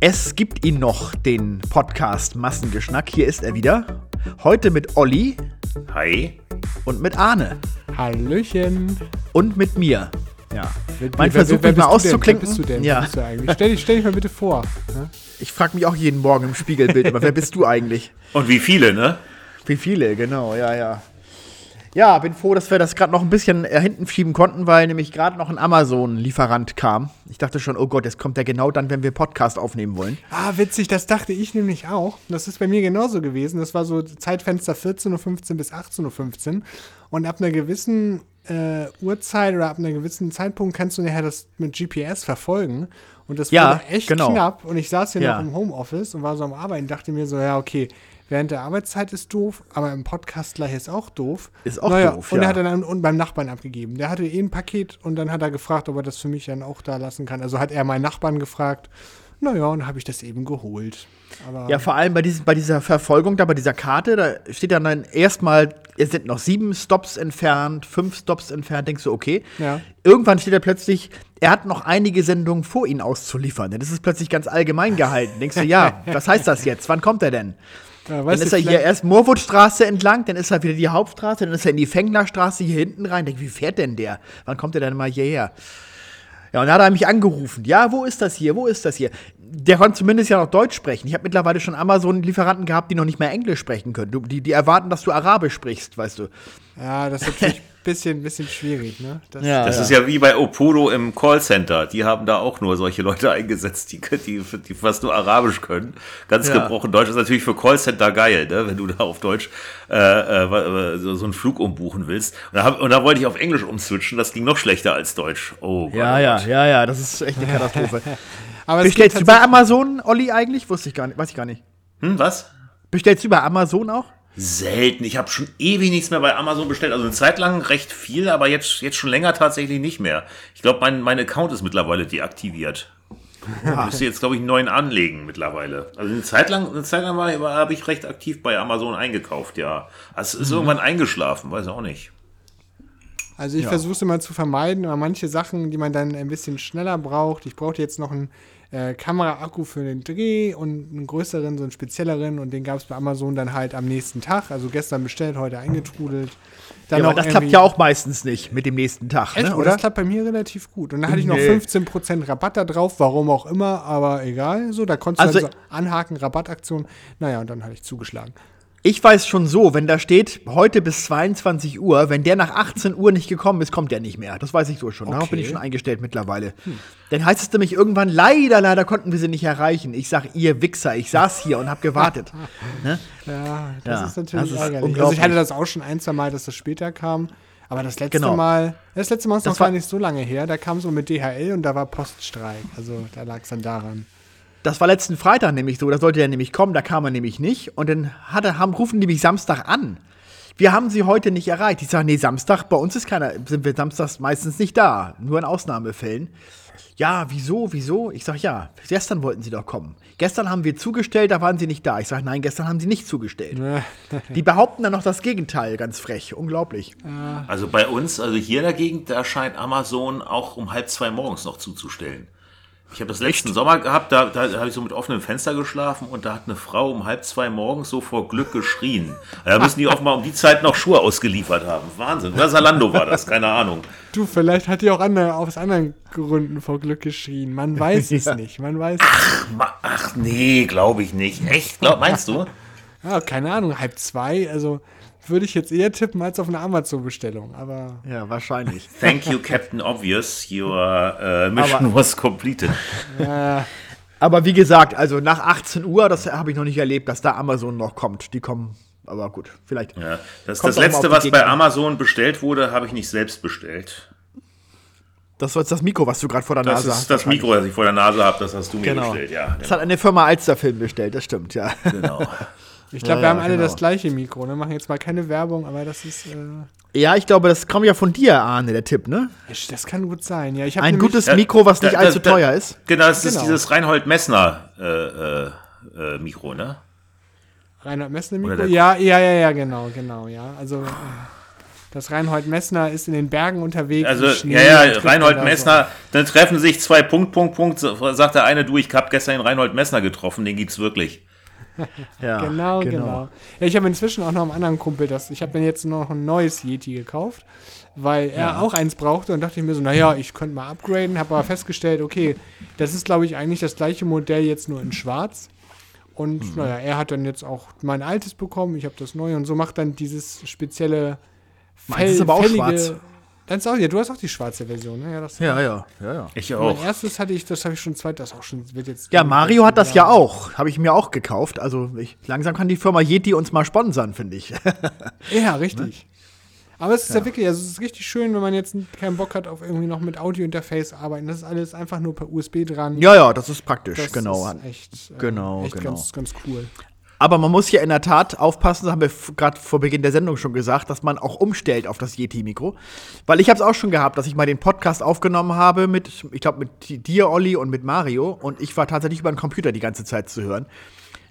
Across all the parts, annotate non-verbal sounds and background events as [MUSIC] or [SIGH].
Es gibt ihn noch, den Podcast Massengeschnack. Hier ist er wieder. Heute mit Olli. Hi. Und mit Arne. Hallöchen. Und mit mir. Ja. Mein Versuch, mich mal auszuklinken. Wer bist du denn? Ja. Wer bist du eigentlich? Stell, dich, stell dich mal bitte vor. Ne? Ich frage mich auch jeden Morgen im Spiegelbild immer, wer bist du eigentlich? Und wie viele, ne? Wie viele, genau, ja, ja. Ja, bin froh, dass wir das gerade noch ein bisschen äh, hinten schieben konnten, weil nämlich gerade noch ein Amazon-Lieferant kam. Ich dachte schon, oh Gott, jetzt kommt der genau dann, wenn wir Podcast aufnehmen wollen. Ah, witzig, das dachte ich nämlich auch. Das ist bei mir genauso gewesen. Das war so Zeitfenster 14.15 Uhr bis 18.15 Uhr. Und ab einer gewissen äh, Uhrzeit oder ab einem gewissen Zeitpunkt kannst du nachher das mit GPS verfolgen. Und das Ja, wurde echt genau. knapp. Und ich saß hier Ja. noch im Homeoffice und war so am Arbeiten, dachte mir so, ja, okay, während der Arbeitszeit ist doof, aber im Podcast gleich ist auch doof. Ist auch naja, doof, Und ja. er hat dann und beim Nachbarn abgegeben. Der hatte eh ein Paket und dann hat er gefragt, ob er das für mich dann auch da lassen kann. Also hat er meinen Nachbarn gefragt. Naja, und habe ich das eben geholt. Aber Ja, vor allem bei, diesem, bei dieser Verfolgung da, bei dieser Karte, da steht dann, dann erstmal, es sind noch sieben Stops entfernt, fünf Stops entfernt, denkst du, okay. Ja. Irgendwann steht da plötzlich, er hat noch einige Sendungen vor Ihnen auszuliefern. Das ist plötzlich ganz allgemein gehalten. Denkst du, ja, [LAUGHS] was heißt das jetzt? Wann kommt er denn? Ja, Dann ist er hier erst Moorwoodstraße entlang, dann ist er wieder die Hauptstraße, dann ist er in die Fenglerstraße hier hinten rein. Denk, wie fährt denn der? Wann kommt er denn mal hierher? Ja, und dann hat er mich angerufen. Ja, wo ist das hier? Wo ist das hier? Der konnte zumindest ja noch Deutsch sprechen. Ich habe mittlerweile schon Amazon-Lieferanten gehabt, die noch nicht mehr Englisch sprechen können. Du, die, die erwarten, dass du Arabisch sprichst, weißt du. Ja, das ist natürlich bisschen, bisschen schwierig, ne? Das, Ja. Das ist ja wie bei Opodo im Callcenter. Die haben da auch nur solche Leute [LAUGHS] eingesetzt, die, die, die fast nur Arabisch können. Ganz Ja. gebrochen Deutsch ist natürlich für Callcenter geil, ne? wenn du da auf Deutsch äh, äh, so, so einen Flug umbuchen willst. Und da, hab, und da wollte ich auf Englisch umswitchen. Das ging noch schlechter als Deutsch. Oh Gott, Ja, ja, ja, ja, das ist echt eine Katastrophe. [LAUGHS] aber es Bestellst du bei Amazon, Olli, eigentlich? Wusste ich gar nicht, weiß ich gar nicht. Hm, was? Bestellst du bei Amazon auch? Selten. Ich habe schon ewig nichts mehr bei Amazon bestellt. Also eine Zeit lang recht viel, aber jetzt, jetzt schon länger tatsächlich nicht mehr. Ich glaube, mein, mein Account ist mittlerweile deaktiviert. [LAUGHS] Ich müsste jetzt, glaube ich, einen neuen anlegen mittlerweile. Also eine Zeit lang, eine Zeit lang habe ich recht aktiv bei Amazon eingekauft, ja. Also es ist irgendwann eingeschlafen, weiß auch nicht. Also ich versuche es immer zu vermeiden, aber manche Sachen, die man dann ein bisschen schneller braucht. Ich brauchte jetzt noch einen äh, Kameraakku für den Dreh und einen größeren, so einen spezielleren und den gab es bei Amazon dann halt am nächsten Tag. Also gestern bestellt, heute eingetrudelt. Dann Ja, aber das klappt ja auch meistens nicht mit dem nächsten Tag, Echt? ne, oder? Das klappt bei mir relativ gut. Und dann hatte ich noch Nee. 15% Rabatt da drauf, warum auch immer, aber egal. So, da konntest du Also- also anhaken, Rabattaktion. Naja, und dann hatte ich zugeschlagen. Ich weiß schon so, wenn da steht, heute bis 22 Uhr, wenn der nach 18 Uhr nicht gekommen ist, kommt der nicht mehr. Das weiß ich so schon. Darauf bin ich Okay. schon eingestellt mittlerweile. Dann heißt es nämlich irgendwann, leider, leider konnten wir sie nicht erreichen. Ich sag, ihr Wichser, ich saß hier und hab gewartet. [LAUGHS] ne? Ja, das Ja, ist natürlich das ist ärgerlich. Also ich hatte das auch schon ein, zwei Mal, dass das später kam. Aber das letzte Genau. Mal, das letzte Mal ist Das noch gar war- nicht so lange her. Da kam es so mit DHL und da war Poststreik. Also da lag es dann daran. Das war letzten Freitag nämlich so, da sollte er nämlich kommen, da kam er nämlich nicht. Und dann hat er, haben, rufen die mich Samstag an. Wir haben sie heute nicht erreicht. Ich sage, nee, Samstag, bei uns ist keiner, sind wir samstags meistens nicht da. Nur in Ausnahmefällen. Ja, wieso, wieso? Ich sage, ja, gestern wollten sie doch kommen. Gestern haben wir zugestellt, da waren sie nicht da. Ich sage, nein, gestern haben sie nicht zugestellt. [LAUGHS] Die behaupten dann noch das Gegenteil, ganz frech. Unglaublich. Also bei uns, also hier in der Gegend, da scheint Amazon auch um halb zwei morgens noch zuzustellen. Ich habe das letzten Sommer gehabt, da, da habe ich so mit offenem Fenster geschlafen und da hat eine Frau um halb zwei morgens so vor Glück geschrien. Da müssen die offenbar um die Zeit noch Schuhe ausgeliefert haben. Wahnsinn. Oder Salando war das, keine Ahnung. Du, vielleicht hat die auch andere, aus anderen Gründen vor Glück geschrien. Man weiß [LAUGHS] es nicht. Man weiß es Ma- Ach nee, glaube ich nicht. Echt? Glaub, meinst du? Ja, keine Ahnung, halb zwei. Also würde ich jetzt eher tippen als auf eine Amazon-Bestellung. Aber Ja, wahrscheinlich. [LAUGHS] Thank you, Captain Obvious. Your uh, mission was completed. [LAUGHS] Aber wie gesagt, also nach 18 Uhr, das habe ich noch nicht erlebt, dass da Amazon noch kommt. Die kommen, aber gut, vielleicht. Ja, das, das letzte, was bei Gegend an. Amazon bestellt wurde, habe ich nicht selbst bestellt. Das war jetzt das Mikro, was du gerade vor der Das Nase ist hast. das Mikro, das ich vor der Nase habe, das hast du mir Genau. bestellt, ja. Das hat eine Firma Alsterfilm bestellt, das stimmt, ja. Genau. [LAUGHS] ich glaube, Ja, wir haben ja, alle genau. das gleiche Mikro. Ne? Machen jetzt mal keine Werbung, aber das ist. Äh, Ja, ich glaube, das kommt ja von dir, Arne, der Tipp, ne? das kann gut sein. Ja, ich hab Ein gutes Ja, Mikro, was nicht da- allzu da- teuer ist. Genau, das ist Genau. dieses Reinhold Messner äh, äh, äh, Mikro, ne? Reinhard Messner Mikro? Ja, ja, ja, ja, genau, genau, ja. Also, Das Reinhold Messner ist in den Bergen unterwegs. Also, ja, ja, Reinhold dann da Messner, dann treffen sich zwei Punkt, Punkt, Punkt, so- sagt der eine, du, ich hab gestern den Reinhold Messner getroffen, den gibt's wirklich. [LAUGHS] Ja, So. Genau, genau. Ja, ich habe inzwischen auch noch einen anderen Kumpel, das, ich habe mir jetzt noch ein neues Yeti gekauft, weil er auch eins brauchte und dachte ich mir so, naja, ich könnte mal upgraden, habe aber festgestellt, okay, das ist glaube ich eigentlich das gleiche Modell jetzt nur in schwarz. Und Mhm. naja, er hat dann jetzt auch mein altes bekommen, ich habe das neue und so macht dann dieses spezielle Meins ist aber auch schwarz. Dann ist auch, ja, du hast auch die schwarze Version, ne? Ja, das, Ja, ja, ja, ja. Ich Mein auch. erstes hatte ich, das habe ich schon zweit, das auch schon, wird jetzt. Ja, Mario hat das ja auch. Habe ich mir auch gekauft. Also ich, langsam kann die Firma Yeti uns mal sponsern, finde ich. [LAUGHS] Ja, richtig. Aber es ist ja. wirklich, also es ist richtig schön, wenn man jetzt keinen Bock hat auf irgendwie noch mit Audio-Interface arbeiten. Das ist alles einfach nur per USB dran. ja, ja, das ist praktisch, das genau. ist echt, äh, Genau, echt genau. Ganz, ganz cool. Aber man muss ja in der Tat aufpassen, das haben wir gerade vor Beginn der Sendung schon gesagt, dass man auch umstellt auf das Yeti-Mikro. Weil ich habe es auch schon gehabt, dass ich mal den Podcast aufgenommen habe mit, ich glaube, mit dir, Olli, und mit Mario. Und ich war tatsächlich über den Computer die ganze Zeit zu hören.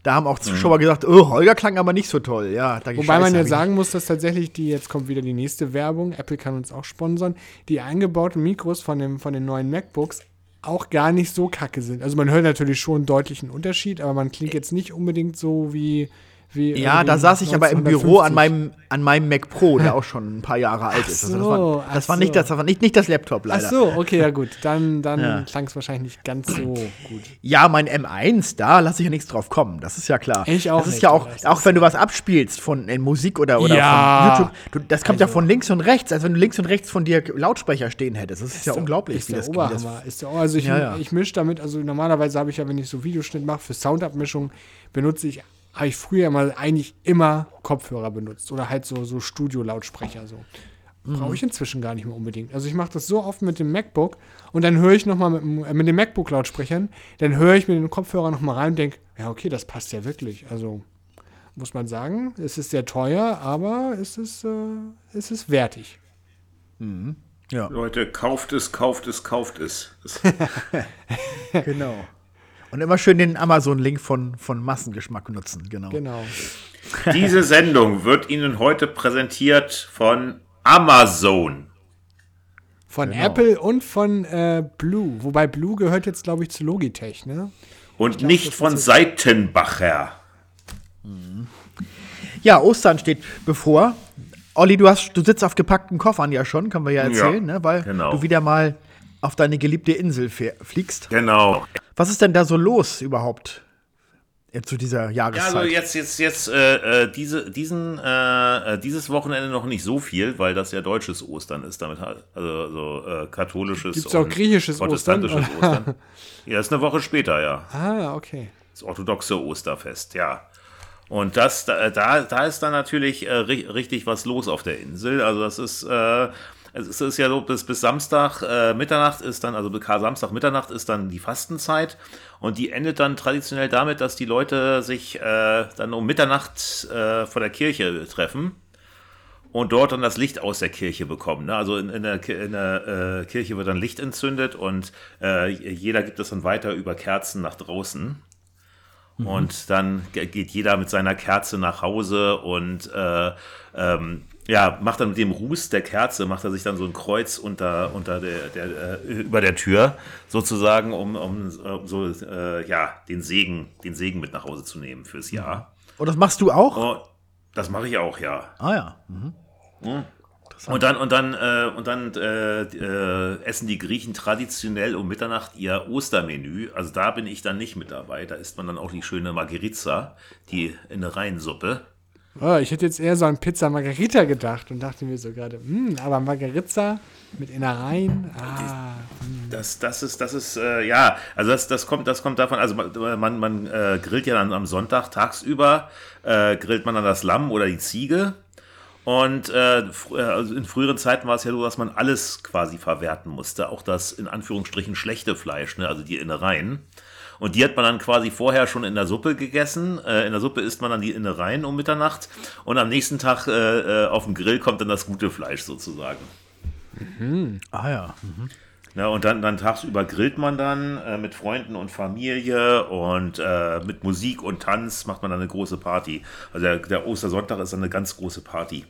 Da haben auch Zuschauer gesagt, oh, Holger klang aber nicht so toll. Ja, da Wobei man ja sagen muss, dass tatsächlich die, jetzt kommt wieder die nächste Werbung, Apple kann uns auch sponsern, die eingebauten Mikros von, dem, von den neuen MacBooks auch gar nicht so kacke sind. Also man hört natürlich schon einen deutlichen Unterschied, aber man klingt jetzt nicht unbedingt so wie. Wie Ja, irgendwie da saß ich aber im Büro an 1950. meinem, an meinem Mac Pro, der auch schon ein paar Jahre alt ist. Also das war, ach das war, nicht, das war nicht, nicht das Laptop Ach leider. so, okay, ja gut. Dann, dann Ja. klang es wahrscheinlich nicht ganz so gut. Ja, mein M1, da lasse ich ja nichts drauf kommen. Das ist ja klar. Ich auch Das ist nicht, ja auch, auch wenn du was abspielst von in Musik oder, oder Ja. von YouTube, du, das kommt ja Also- von links und rechts, als wenn du links und rechts von dir Lautsprecher stehen hättest. Das ist, ja der- unglaublich, Ist wie der das, Oberhammer. Ist der, also ich, Ja, ja. ich mische damit, also normalerweise habe ich ja, wenn ich so Videoschnitt mache, für Soundabmischung benutze ich, habe ich früher mal eigentlich immer Kopfhörer benutzt oder halt so, so Studio-Lautsprecher so. Mhm. Brauche ich inzwischen gar nicht mehr unbedingt. Also ich mache das so oft mit dem MacBook und dann höre ich nochmal mit, dem- äh, mit den MacBook-Lautsprechern, dann höre ich mir den Kopfhörer nochmal rein und denke, ja okay, das passt ja wirklich. Also muss man sagen, es ist sehr teuer, aber es ist, äh, es ist wertig. Ja, Leute, kauft es, kauft es, kauft es. [LAUGHS] [LAUGHS] Genau. Und immer schön den Amazon-Link von, von Massengeschmack nutzen, genau. Genau. diese Sendung wird Ihnen heute präsentiert von Amazon. Von Genau. Apple und von äh, Blue. Wobei Blue gehört jetzt, glaube ich, zu Logitech, ne? Und nicht das von Seitenbacher. Ja, Ostern steht bevor. Olli, du, hast, du sitzt auf gepackten Koffern ja schon, können wir ja erzählen, Ja, ne? weil genau. du wieder mal auf deine geliebte Insel fliegst. Genau. Was ist denn da so los überhaupt äh, zu dieser Ja, Jahreszeit? also jetzt, jetzt, jetzt, äh, äh, diese, diesen, äh, äh, dieses Wochenende noch nicht so viel, weil das ja deutsches Ostern ist, damit halt, also so äh, katholisches Gibt's auch und griechisches protestantisches Ostern, [LAUGHS] Ostern. Ja, ist eine Woche später, ja. Ah, okay. Das orthodoxe Osterfest, ja. Und das, da, da da ist dann natürlich äh, ri richtig was los auf der Insel. Also das ist, äh, es ist ja so, bis, bis Samstag äh, Mitternacht ist dann, also bis Samstag Mitternacht ist dann die Fastenzeit und die endet dann traditionell damit, dass die Leute sich äh, dann um Mitternacht äh, vor der Kirche treffen und dort dann das Licht aus der Kirche bekommen. Ne? Also in, in der, in der äh, Kirche wird dann Licht entzündet und äh, jeder gibt es dann weiter über Kerzen nach draußen. Und dann ge- geht jeder mit seiner Kerze nach Hause und äh, ähm, ja, macht dann mit dem Ruß der Kerze, macht er sich dann so ein Kreuz unter, unter der, der, äh, über der Tür, sozusagen, um, um äh, so äh, ja, den Segen, den Segen mit nach Hause zu nehmen fürs Jahr. Und das machst du auch? Oh, das mache ich auch, ja. Ah ja. Mhm. Und dann, und dann, äh, und dann äh, äh, essen die Griechen traditionell um Mitternacht ihr Ostermenü. Also da bin ich dann nicht mit dabei. Da isst man dann auch die schöne Margherizza, die Innereiensuppe. Oh, ich hätte jetzt eher so an Pizza Margarita gedacht und dachte mir so gerade, hm, aber Margarita mit Innereien, ah, Das, das ist, das ist, äh, ja, also das, das kommt, das kommt davon, also man, man, man äh, grillt ja dann am Sonntag tagsüber, äh, grillt man dann das Lamm oder die Ziege. Und äh, fr- äh, also in früheren Zeiten war es ja so, dass man alles quasi verwerten musste, auch das in Anführungsstrichen schlechte Fleisch, ne, also die Innereien. Und die hat man dann quasi vorher schon in der Suppe gegessen. Äh, in der Suppe isst man dann die Innereien um Mitternacht. Und am nächsten Tag äh, äh, auf dem Grill kommt dann das gute Fleisch sozusagen. Ah ja. Ja, und dann, dann tagsüber grillt man dann äh, mit Freunden und Familie und äh, mit Musik und Tanz macht man dann eine große Party. Also der, der Ostersonntag ist dann eine ganz große Party.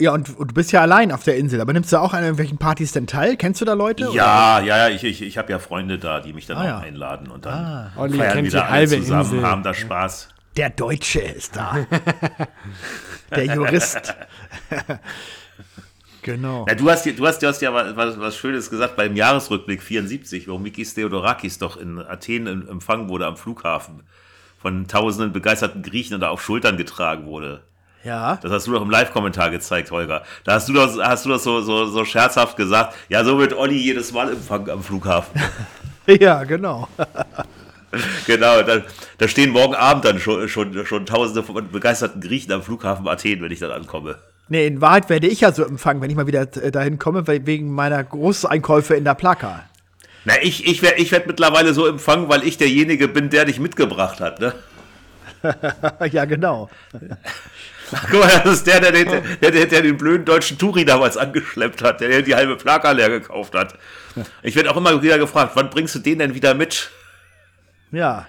Ja, und, und du bist ja allein auf der Insel, aber nimmst du auch an irgendwelchen Partys denn teil? Kennst du da Leute? oder? Ja, ja, ja, ich, ich, ich habe ja Freunde da, die mich dann Ah, auch ja. einladen und dann Olli feiern kennt die wieder alle zusammen, Insel. haben da Spaß. Der Deutsche ist da. [LAUGHS] der Jurist. [LAUGHS] genau. Na, du hast, ja- du hast, du hast ja was, was, Schönes gesagt beim Jahresrückblick 74, wo Mikis Theodorakis doch in Athen empfangen wurde am Flughafen. Von tausenden begeisterten Griechen und da auf Schultern getragen wurde. Ja. Das hast du doch im Live-Kommentar gezeigt, Holger. Da hast du das, hast du das so, so, so scherzhaft gesagt. Ja, so wird Olli jedes Mal empfangen am Flughafen. [LAUGHS] Ja, genau. [LAUGHS] genau, da, da stehen morgen Abend dann schon, schon, schon tausende von begeisterten Griechen am Flughafen Athen, wenn ich dann ankomme. Nee, in Wahrheit werde ich ja so empfangen, wenn ich mal wieder äh, dahin komme, wegen meiner Großeinkäufe in der Plaka. Na, ich, ich werde ich werd mittlerweile so empfangen, weil ich derjenige bin, der dich mitgebracht hat, ne? [LAUGHS] ja, genau. Guck mal, das ist der, der, der, der, der, der den blöden deutschen Touri damals angeschleppt hat, der die halbe Plaka leer gekauft hat. Ich werde auch immer wieder gefragt, wann bringst du den denn wieder mit? Ja.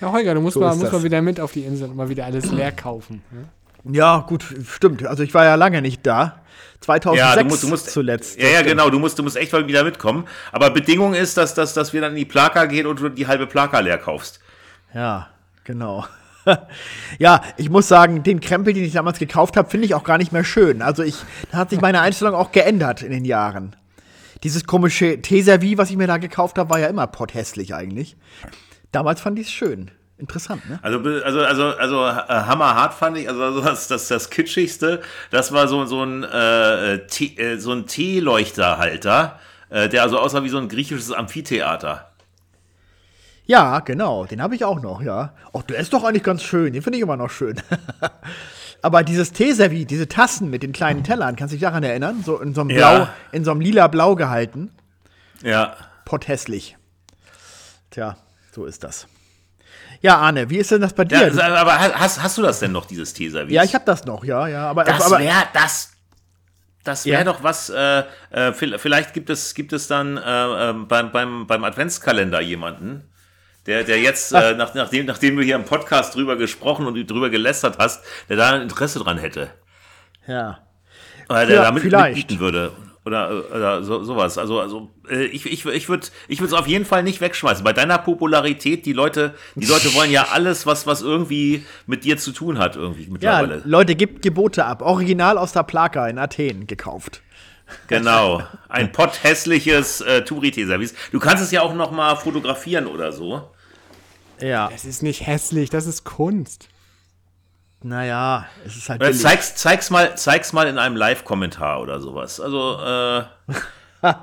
Ja, Holger, du musst, So mal, musst das. mal wieder mit auf die Insel und mal wieder alles leer kaufen. Ne? Ja, gut, stimmt. Also ich war ja lange nicht da. 2006 Ja, du musst, du musst zuletzt. Ja, ja, genau. Du musst, du musst echt mal wieder mitkommen. Aber Bedingung ist, dass, dass, dass wir dann in die Plaka gehen und du die halbe Plaka leer kaufst. Ja, genau. [LAUGHS] ja, ich muss sagen, den Krempel, den ich damals gekauft habe, finde ich auch gar nicht mehr schön. Also ich, da hat sich meine Einstellung auch geändert in den Jahren. Dieses komische Teservie, was ich mir da gekauft habe, war ja immer potthässlich eigentlich. Damals fand ich es schön. Interessant, ne? Also, also, also, also äh, hammerhart fand ich, also das, das, das kitschigste, das war so, so ein, äh, äh, so ein Teeleuchterhalter, äh, der also aussah wie so ein griechisches Amphitheater. Ja, genau, den habe ich auch noch, ja. Ach, der ist doch eigentlich ganz schön, den finde ich immer noch schön. [LAUGHS] Aber dieses Teeservie, diese Tassen mit den kleinen Tellern, kannst du dich daran erinnern? So in so einem Ja. Blau, in so einem lila Blau gehalten. Ja. Potthässlich. Tja, so ist das. Ja, Arne, wie ist denn das bei dir? also, aber hast, hast du das denn noch, dieses Teeservice? ja, ich habe das noch, ja, ja. Aber, Das wäre das. Das wäre Ja. doch was, äh, äh, vi- vielleicht gibt es, gibt es dann äh, ähm, beim, beim, beim Adventskalender jemanden, der, der jetzt, äh, nach, nachdem, nachdem du hier im Podcast drüber gesprochen und drüber gelästert hast, der da ein Interesse dran hätte. ja. Oder der Ja, damit mitbieten würde. Oder, oder so, sowas. Also, also äh, ich, ich, ich würde ich es auf jeden Fall nicht wegschmeißen. Bei deiner Popularität, die Leute, die Leute wollen ja [LAUGHS] alles, was, was irgendwie mit dir zu tun hat, irgendwie Ja, mittlerweile. Leute, gebt Gebote ab. Original aus der Plaka in Athen gekauft. Genau. [LAUGHS] Ein potthässliches äh, Tourité-Service. Du kannst es ja auch noch mal fotografieren oder so. Ja. Das ist nicht hässlich, das ist Kunst. Naja, es ist halt Oder billig. zeig's, zeig's, mal, zeig's mal in einem Live-Kommentar oder sowas. Also, äh, [LAUGHS]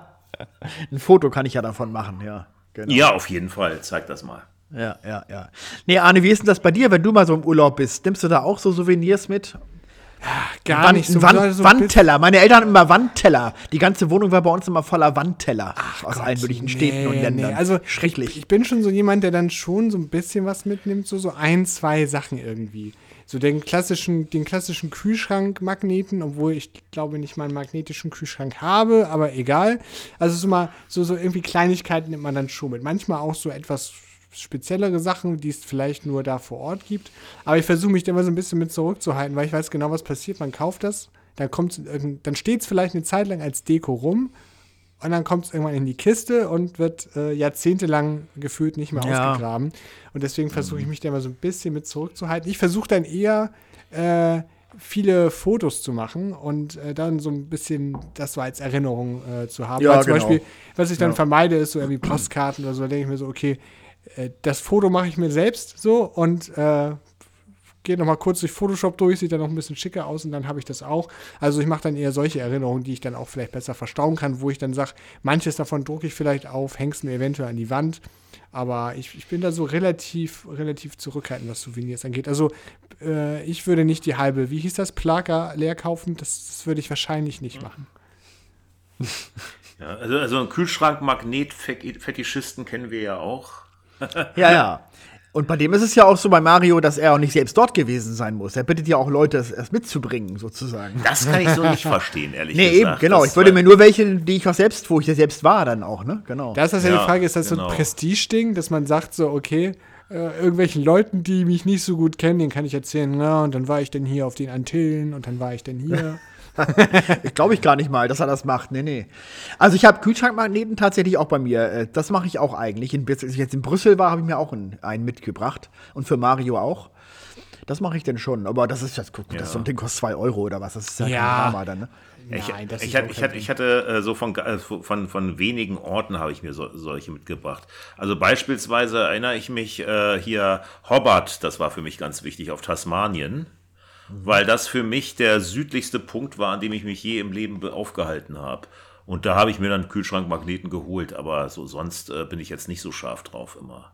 Ein Foto kann ich ja davon machen, ja. Genau. ja, auf jeden Fall. Zeig das mal. Ja, ja, ja. Nee, Arne, wie ist denn das bei dir, wenn du mal so im Urlaub bist? Nimmst du da auch so Souvenirs mit? Gar Wand, nicht so. Wand, so Wandteller. Meine Eltern hatten immer Wandteller. Die ganze Wohnung war bei uns immer voller Wandteller. aus allen möglichen Städten und Nee, Ländern. nee, Also schrecklich. Ich, ich bin schon so jemand, der dann schon so ein bisschen was mitnimmt, so, so ein, zwei Sachen irgendwie. So den klassischen, den klassischen Kühlschrankmagneten, obwohl ich glaube nicht mal einen magnetischen Kühlschrank habe, aber egal. Also so mal, so, so irgendwie Kleinigkeiten nimmt man dann schon mit. Manchmal auch so etwas speziellere Sachen, die es vielleicht nur da vor Ort gibt. Aber ich versuche mich da immer so ein bisschen mit zurückzuhalten, weil ich weiß genau, was passiert. Man kauft das, dann dann steht es vielleicht eine Zeit lang als Deko rum und dann kommt es irgendwann in die Kiste und wird äh, jahrzehntelang gefühlt nicht mehr Ja. ausgegraben. Und deswegen versuche ich mich da immer so ein bisschen mit zurückzuhalten. Ich versuche dann eher äh, viele Fotos zu machen und äh, dann so ein bisschen das so als Erinnerung äh, zu haben. Ja, Weil zum genau. Beispiel, was ich dann Ja. vermeide, ist so irgendwie Postkarten oder so. Da denke ich mir so, okay, das Foto mache ich mir selbst so und äh, gehe noch mal kurz durch Photoshop durch, sieht dann noch ein bisschen schicker aus und dann habe ich das auch. Also ich mache dann eher solche Erinnerungen, die ich dann auch vielleicht besser verstauen kann, wo ich dann sage, manches davon drucke ich vielleicht auf, häng's mir eventuell an die Wand. Aber ich, ich bin da so relativ, relativ zurückhaltend, was Souvenirs angeht. Also äh, ich würde nicht die halbe, wie hieß das, Plaka leer kaufen. Das, das würde ich wahrscheinlich nicht machen. [LAUGHS] Ja, also, also einen Kühlschrank-Magnet-Fetischisten kennen wir ja auch. Ja, ja. Und bei dem ist es ja auch so bei Mario, dass er auch nicht selbst dort gewesen sein muss. Er bittet ja auch Leute, es, es mitzubringen, sozusagen. Das kann ich so nicht verstehen, ehrlich Nee, gesagt. eben, genau. Das Ich würde mir nur welche, die ich auch selbst, wo ich ja selbst war, dann auch, ne? Genau. Da ist das ja, Ja, die Frage, ist das so genau. ein Prestige-Ding, dass man sagt so, okay, äh, irgendwelchen Leuten, die mich nicht so gut kennen, denen kann ich erzählen, na, und dann war ich dann hier auf den Antillen und dann war ich dann hier. [LAUGHS] [LAUGHS] Glaube ich gar nicht mal, dass er das macht. Nee, nee. Also ich habe Kühlschrankmagneten tatsächlich auch bei mir. Äh, das mache ich auch eigentlich. In, als ich jetzt in Brüssel war, habe ich mir auch einen, mitgebracht. Und für Mario auch. Das mache ich denn schon. Aber das ist jetzt, guck, Ja. das so ein Ding kostet 2 Euro oder was. Das ist ja, Ja. kein Drama dann, ne? Ich, Nein, das ich, hatte, ich, hatte, ich hatte äh, so von, äh, von, von wenigen Orten habe ich mir so, solche mitgebracht. Also beispielsweise erinnere ich mich äh, hier Hobart, das war für mich ganz wichtig, auf Tasmanien, weil das für mich der südlichste Punkt war, an dem ich mich je im Leben be- aufgehalten habe. Und da habe ich mir dann Kühlschrankmagneten geholt, aber so sonst äh, bin ich jetzt nicht so scharf drauf immer.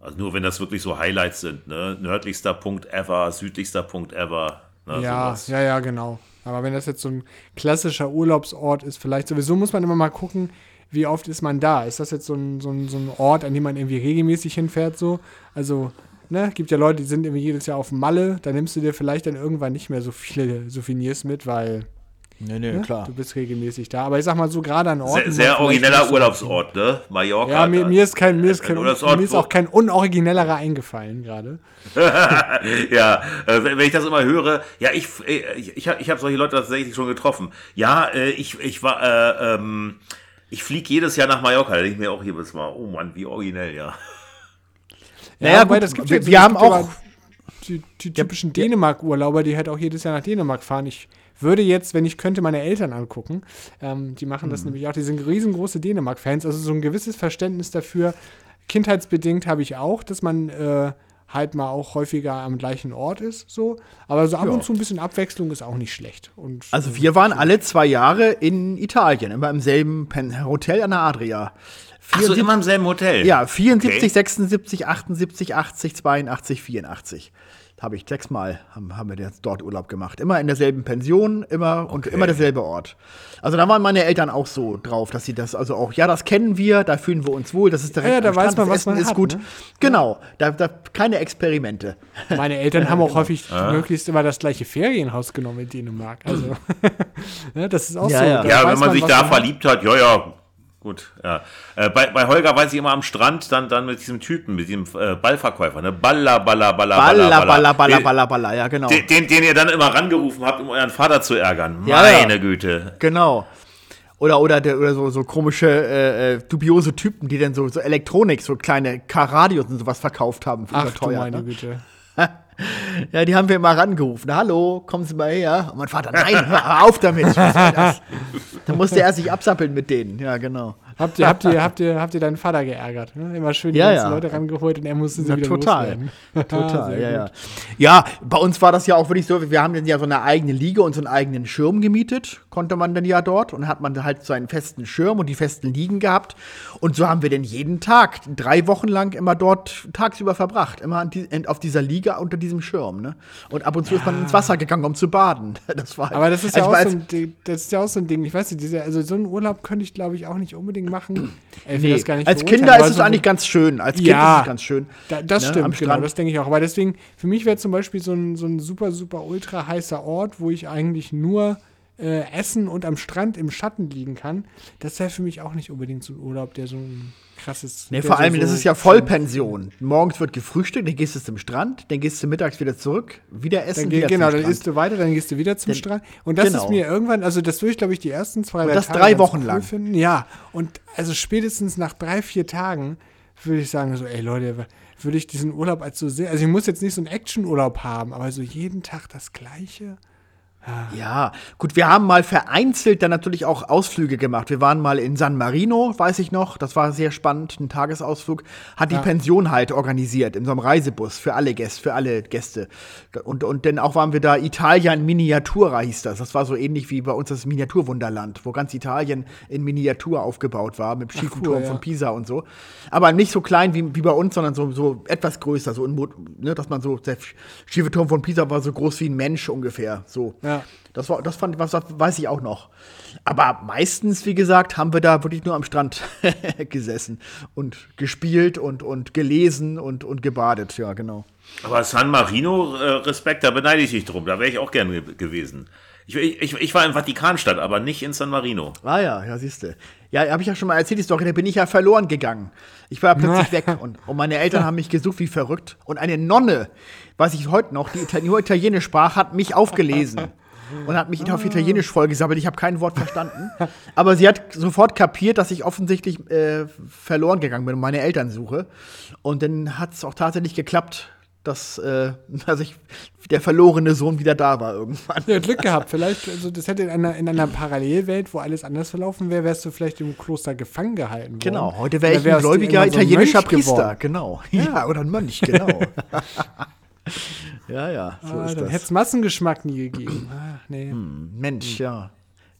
Also nur wenn das wirklich so Highlights sind, ne? Nördlichster Punkt ever, südlichster Punkt ever. Ne? Ja, sowas. ja, ja, genau. Aber wenn das jetzt so ein klassischer Urlaubsort ist, vielleicht sowieso muss man immer mal gucken, wie oft ist man da. Ist das jetzt so ein, so ein, so ein Ort, an dem man irgendwie regelmäßig hinfährt? So? Also, ne, gibt ja Leute, die sind irgendwie jedes Jahr auf Malle, da nimmst du dir vielleicht dann irgendwann nicht mehr so viele [LAUGHS] Souvenirs mit, weil Nee, nee, ne, klar. du bist regelmäßig da. Aber ich sag mal so, gerade an Orten. Sehr, sehr origineller Urlaubsort, ne? Mallorca. Ja, mir, mir ist kein, mir ist ein kein, Urlaubsort, mir ist auch kein unoriginellerer eingefallen gerade. [LAUGHS] ja, äh, wenn ich das immer höre, ja, ich, äh, ich, ich habe ich hab solche Leute tatsächlich schon getroffen. Ja, äh, ich, ich war, äh, ähm, ich fliege jedes Jahr nach Mallorca, da denke ich mir auch jedes Mal, oh Mann, wie originell, ja. Naja, wobei, gut, das gibt wir- ja- wir haben auch- Die, die typischen Dänemark-Urlauber, die halt auch jedes Jahr nach Dänemark fahren. Ich würde jetzt, wenn ich könnte, meine Eltern angucken. Ähm, die machen Mhm. das nämlich auch. Die sind riesengroße Dänemark-Fans. Also so ein gewisses Verständnis dafür. Kindheitsbedingt habe ich auch, dass man äh, halt mal auch häufiger am gleichen Ort ist. So. Aber so ab Ja. und zu ein bisschen Abwechslung ist auch nicht schlecht. Und Also wir waren alle zwei Jahre in Italien, immer im selben Hotel an der Adria. Ach so, immer im selben Hotel? Ja, 74, Okay. 76, 78, 80, 82, 84. Habe ich sechsmal haben, haben wir jetzt dort Urlaub gemacht. Immer in derselben Pension, immer und Okay. immer derselbe Ort. Also da waren meine Eltern auch so drauf, dass sie das, also auch, ja, das kennen wir, da fühlen wir uns wohl, das ist direkt Ja, da am weiß Strand, man, was man Essen ist hat, gut. ne? Genau, da, da keine Experimente. Meine Eltern [LAUGHS] haben genau. auch häufig möglichst immer das gleiche Ferienhaus genommen in Dänemark. Also, ja, [LAUGHS] das ist auch Ja, so. ja. da Ja, wenn man sich was da verliebt hat, ja, ja, gut, ja. Äh, bei, bei Holger weiß ich immer am Strand, dann, dann mit diesem Typen, mit diesem äh, Ballverkäufer, ne? Balla, balla, balla, Balla, balla, balla, balla, balla, ja, genau. Den, den, den ihr dann immer rangerufen habt, um euren Vater zu ärgern. Ja, ja. Meine Güte. Genau. Oder, oder, der, oder so, so komische, äh, äh, dubiose Typen, die dann so, so Elektronik, so kleine Car-Radios und sowas verkauft haben. für Ach du überteuert, meine ne? Güte. Ja, die haben wir immer rangerufen. Hallo, kommen Sie mal her. Und mein Vater, nein, hör auf damit. Was soll das? Da musste er sich absappeln mit denen. Ja, genau. Habt ihr, habt ihr, habt ihr, habt ihr deinen Vater geärgert? Ne? Immer schön die Ja, ganzen ja. Leute rangeholt und er musste sie Ja, wieder total. loswerden. [LAUGHS] Total, [LAUGHS] ja, ja. Ja, bei uns war das ja auch wirklich so, wir haben dann ja so eine eigene Liga und so einen eigenen Schirm gemietet, konnte man dann ja dort. Und hat man halt so einen festen Schirm und die festen Ligen gehabt. Und so haben wir dann jeden Tag, drei Wochen lang immer dort tagsüber verbracht. Immer die, auf dieser Liga unter diesem Schirm. Ne? Und ab und zu ist man ins Wasser gegangen, um zu baden. [LAUGHS] Das war Aber das ist, ja also auch so ein, Ding- das ist ja auch so ein Ding. Ich weiß nicht, diese, also so einen Urlaub könnte ich, glaube ich, auch nicht unbedingt machen. [CLEARS THROAT] Will Nee, nicht als Kinder ist es so- eigentlich ganz schön. Als Kind Ja, ist es ganz schön. Da, das ne, stimmt, genau, das denke ich auch. Aber deswegen, für mich wäre zum Beispiel so ein, so ein super, super ultra heißer Ort, wo ich eigentlich nur äh, essen und am Strand im Schatten liegen kann. Das wäre für mich auch nicht unbedingt so ein Urlaub, der so ein krasses. Nee, vor allem, so das ist ja Vollpension. Morgens wird gefrühstückt, dann gehst du zum Strand, dann gehst du mittags wieder zurück, wieder essen, Dann wieder genau, dann isst du weiter, dann gehst du wieder zum Dann- Strand. Und das genau. ist mir irgendwann, also das würde ich, glaube ich, die ersten zwei, drei das Tage drei Wochen cool lang. Finden. Ja, und also spätestens nach drei, vier Tagen würde ich sagen, so, ey Leute, würde ich diesen Urlaub als so sehr, also ich muss jetzt nicht so einen Action-Urlaub haben, aber so jeden Tag das Gleiche. Ja, gut, wir haben mal vereinzelt dann natürlich auch Ausflüge gemacht. Wir waren mal in San Marino, weiß ich noch, das war sehr spannend, ein Tagesausflug. Hat die Ja. Pension halt organisiert, in so einem Reisebus für alle Gäste, für alle Gäste. Und, und dann auch waren wir da, Italien in Miniatura hieß das. Das war so ähnlich wie bei uns das Miniaturwunderland, wo ganz Italien in Miniatur aufgebaut war, mit dem schiefen cool, Turm ja. von Pisa und so. Aber nicht so klein wie, wie bei uns, sondern so, so etwas größer, so in, ne, dass man so, der schiefe Turm von Pisa war so groß wie ein Mensch ungefähr, so. Ja. Das war, das fand, was, das weiß ich auch noch. Aber meistens, wie gesagt, haben wir da wirklich nur am Strand [LAUGHS] gesessen und gespielt und, und gelesen und, und gebadet, ja, genau. Aber San Marino, äh, Respekt, da beneide ich dich drum. Da wäre ich auch gerne ge gewesen. Ich, ich, ich war in Vatikanstadt, aber nicht in San Marino. Ah ja, ja, siehst du. Ja, habe ich ja schon mal erzählt, die Story, da bin ich ja verloren gegangen. Ich war plötzlich [LAUGHS] weg und, und meine Eltern haben mich gesucht wie verrückt. Und eine Nonne, weiß ich heute noch, die nur Italienisch sprach, hat mich aufgelesen. Und hat mich auf Italienisch vollgesammelt. Ich habe kein Wort verstanden. [LAUGHS] Aber sie hat sofort kapiert, dass ich offensichtlich äh, verloren gegangen bin und meine Eltern suche. Und dann hat es auch tatsächlich geklappt, dass, äh, dass ich, der verlorene Sohn wieder da war irgendwann. Ja, Glück [LAUGHS] gehabt. Vielleicht, also das hätte in einer, in einer Parallelwelt, wo alles anders verlaufen wäre, wärst du vielleicht im Kloster gefangen gehalten worden. Genau, heute wäre ich ein gläubiger italienischer so ein Priester. Geworden. Genau. Ja. [LAUGHS] ja, oder ein Mönch, genau. Ja, ja, so ah, ist dann hätte es Massengeschmack nie gegeben. Ah, nee. Hm, Mensch, hm. ja.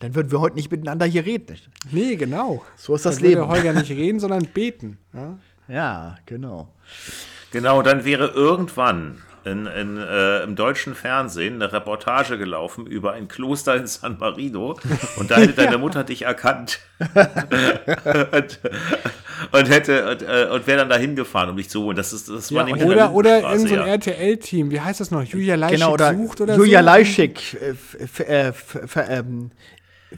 Dann würden wir heute nicht miteinander hier reden. Nee, genau. So ist das dann Leben. Würde Holger nicht reden, sondern beten. Ja, ja genau. Genau, dann wäre irgendwann in, in, äh, im deutschen Fernsehen eine Reportage gelaufen über ein Kloster in San Marino und da hätte [LAUGHS] deine Mutter dich erkannt [LAUGHS] und, und, hätte und, äh, und wäre dann da hingefahren, um dich zu holen. Das, ist, das ja, war nämlich Oder, oder irgendein so ja. RTL-Team, wie heißt das noch? Julia Leischik genau, oder sucht oder Julia so? Leischik äh, ähm,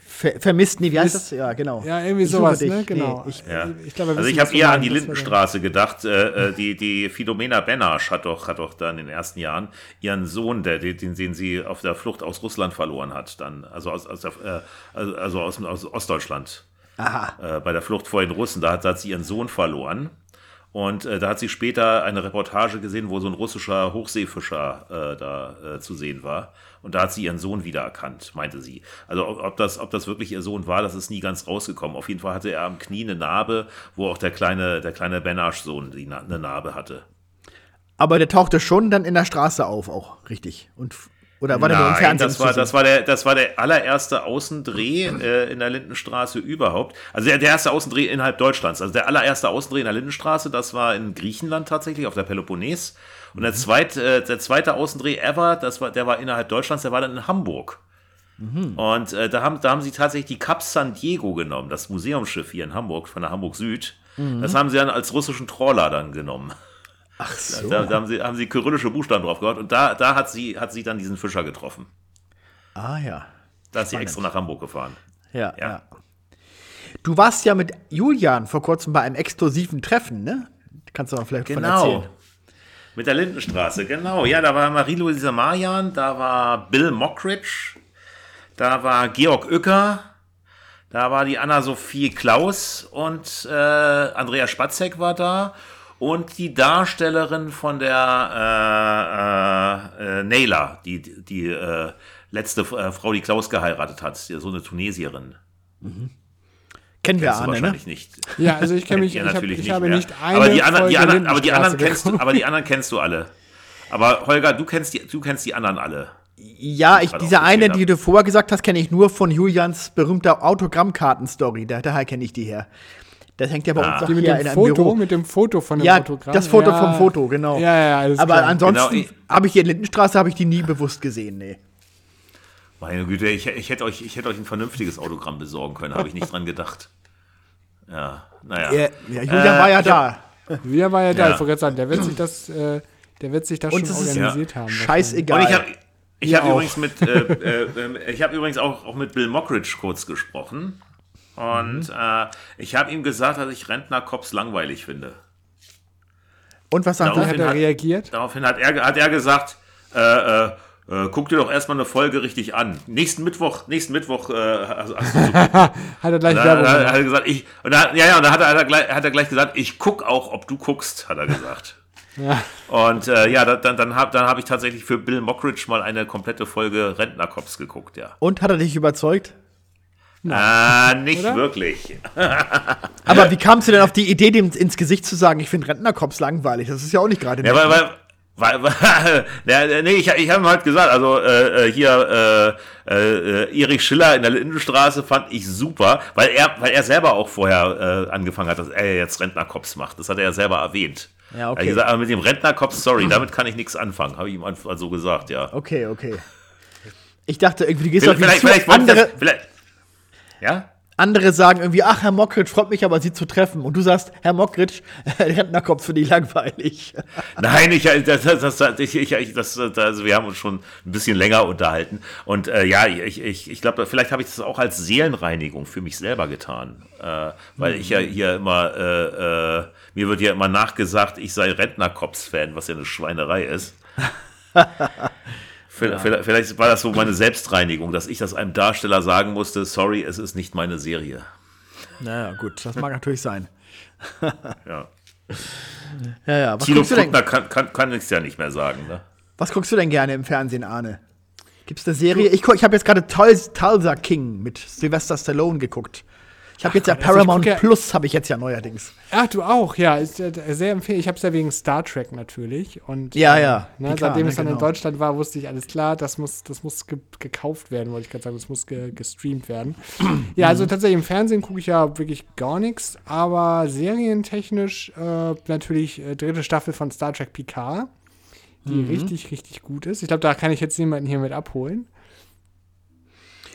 Ver vermisst, nee, wie heißt das? Ja, genau. Ja, irgendwie ich sowas, ne? Genau. Nee, ich, ja. ich glaub, also ich habe eher an die Lindenstraße gedacht. Äh, äh, die, die Philomena Benasch hat doch, hat doch dann in den ersten Jahren ihren Sohn, der, den, den sie auf der Flucht aus Russland verloren hat, dann, also aus, aus, der, äh, also, also aus, aus Ostdeutschland. Aha. Äh, bei der Flucht vor den Russen, da hat, da hat sie ihren Sohn verloren. Und äh, da hat sie später eine Reportage gesehen, wo so ein russischer Hochseefischer äh, da äh, zu sehen war. Und da hat sie ihren Sohn wiedererkannt, meinte sie. Also ob das, ob das wirklich ihr Sohn war, das ist nie ganz rausgekommen. Auf jeden Fall hatte er am Knie eine Narbe, wo auch der kleine, der kleine Benasch-Sohn eine Narbe hatte. Aber der tauchte schon dann in der Straße auf, auch richtig. Und oder war Nein, der nur im Fernsehen? Das war, das, war der, das war der allererste Außendreh äh, in der Lindenstraße überhaupt. Also der, der erste Außendreh innerhalb Deutschlands. Also der allererste Außendreh in der Lindenstraße, das war in Griechenland tatsächlich, auf der Peloponnes. Und der zweite, äh, der zweite Außendreh ever, das war, der war innerhalb Deutschlands, der war dann in Hamburg. Mhm. Und äh, da, haben, da haben sie tatsächlich die Cap San Diego genommen, das Museumsschiff hier in Hamburg, von der Hamburg Süd. Mhm. Das haben sie dann als russischen Trawler dann genommen. Ach so. Da, da, haben, sie, haben sie kyrillische Buchstaben drauf gehabt und da, da hat, sie, hat sie dann diesen Fischer getroffen. Ah ja. Da ist sie extra nach Hamburg gefahren. Ja, ja, ja. Du warst ja mit Julian vor kurzem bei einem exklusiven Treffen, ne? Kannst du mal vielleicht genau. von erzählen. Mit der Lindenstraße, genau. Ja, da war Marie-Louise Marian, da war Bill Mockridge, da war Georg Uecker, da war die Anna-Sophie Klaus und äh, Andrea Spatzek war da und die Darstellerin von der äh, äh, äh Naila, die, die äh, letzte äh, Frau, die Klaus geheiratet hat, so eine Tunesierin. Mhm. Kennen wir Arne, wahrscheinlich ne? nicht. Ja, also ich kenne [LAUGHS] mich, ja, ich, natürlich hab, ich habe nicht eine aber die, anderen, die anderen, aber die anderen kennst du, aber die anderen kennst du alle. Aber Holger, du kennst die, du kennst die anderen alle. Ja, ich, diese eine, die du vorher gesagt hast, kenne ich nur von Julians berühmter Autogrammkarten-Story. Daher kenne ich die her. Das hängt ja bei ah. uns auch die mit hier dem in Foto, Büro. Mit dem Foto von dem ja, Autogramm. das Foto ja. vom Foto, genau. Ja, ja, alles Aber klar. ansonsten genau. habe ich hier in Lindenstraße habe ich die nie bewusst gesehen, nee. Meine Güte, ich, ich, hätte euch, ich hätte euch ein vernünftiges Autogramm besorgen können, habe ich nicht dran gedacht. Ja, naja. Ja, ja Julian äh, war ja da. Julian war ja da, ich wollte gerade sagen, der wird sich das, äh, der wird sich das Und schon organisiert haben. Scheißegal. Und ich habe ich hab übrigens mit, äh, äh, ich habe übrigens auch, auch mit Bill Mockridge kurz gesprochen. Und mhm. äh, ich habe ihm gesagt, dass ich Rentner-Cops langweilig finde. Und was er? Hat er reagiert? Daraufhin hat er, hat er gesagt, äh, äh, äh, guck dir doch erstmal eine Folge richtig an. Nächsten Mittwoch, nächsten Mittwoch äh, hast, hast du [LAUGHS] so Hat er gleich gemacht. Hat er gesagt, ich, und da, ja, ja, und da hat er, hat er, gleich, hat er gleich gesagt, ich guck auch, ob du guckst, hat er gesagt. [LAUGHS] ja. Und äh, ja, dann, dann habe dann hab ich tatsächlich für Bill Mockridge mal eine komplette Folge Rentnercops geguckt, ja. Und hat er dich überzeugt? Ah, nicht Oder? wirklich. Aber wie kamst du denn auf die Idee, dem ins Gesicht zu sagen, ich finde Rentnercops langweilig? Das ist ja auch nicht gerade. Ja, weil, weil, weil, [LAUGHS] weil, ja, nee, ich, ich habe ihm halt gesagt, also äh, äh hier äh, äh, Erich Schiller in der Lindenstraße fand ich super, weil er, weil er selber auch vorher äh, angefangen hat, dass er jetzt Rentnerkops macht. Das hat er ja selber erwähnt. Ja, okay. Er gesagt, aber mit dem Rentnerkops, sorry, [CLEARS THROAT] damit kann ich nichts anfangen, habe ich ihm einfach so gesagt, ja. Okay, okay. Ich dachte irgendwie, du gehst vielleicht, auf vielleicht, vielleicht, andere... Vielleicht, ja? Andere sagen irgendwie, ach, Herr Mockridge, freut mich aber, Sie zu treffen. Und du sagst, Herr Mockridge, [LAUGHS] Rentnerkopf für die langweilig. [LAUGHS] Nein, ich, das, das, das, ich, ich, das, also wir haben uns schon ein bisschen länger unterhalten. Und äh, ja, ich, ich, ich glaube, vielleicht habe ich das auch als Seelenreinigung für mich selber getan. Äh, weil mhm. ich ja hier immer, äh, äh, mir wird ja immer nachgesagt, ich sei Rentnerkops-Fan, was ja eine Schweinerei ist. [LAUGHS] Vielleicht, vielleicht war das so meine Selbstreinigung, dass ich das einem Darsteller sagen musste, sorry, es ist nicht meine Serie. Naja, gut, das mag natürlich sein. Ja. Ja, ja. Was Thilo guckst, du denn, Bruckner kann, kann, kann ich ja nicht mehr sagen. Ne? was guckst du denn gerne im Fernsehen, Arne? Gibt's eine Serie? Ich, ich habe jetzt gerade Tulsa King mit Sylvester Stallone geguckt. Ich habe jetzt ja also Paramount ja- Plus, habe ich jetzt ja neuerdings. Ach, du auch, ja. Ist, sehr empfehlenswert. Ich habe es ja wegen Star Trek natürlich. Und, Ja, äh, ja, Ne, klar, seitdem ne, es dann in genau. Deutschland war, wusste ich alles klar, das muss, das muss ge gekauft werden, wollte ich gerade sagen. Das muss ge gestreamt werden. ja, also tatsächlich im Fernsehen gucke ich ja wirklich gar nichts, aber serientechnisch äh, natürlich äh, dritte Staffel von Star Trek Picard, die Mhm. richtig, richtig gut ist. Ich glaube, da kann ich jetzt niemanden hier mit abholen.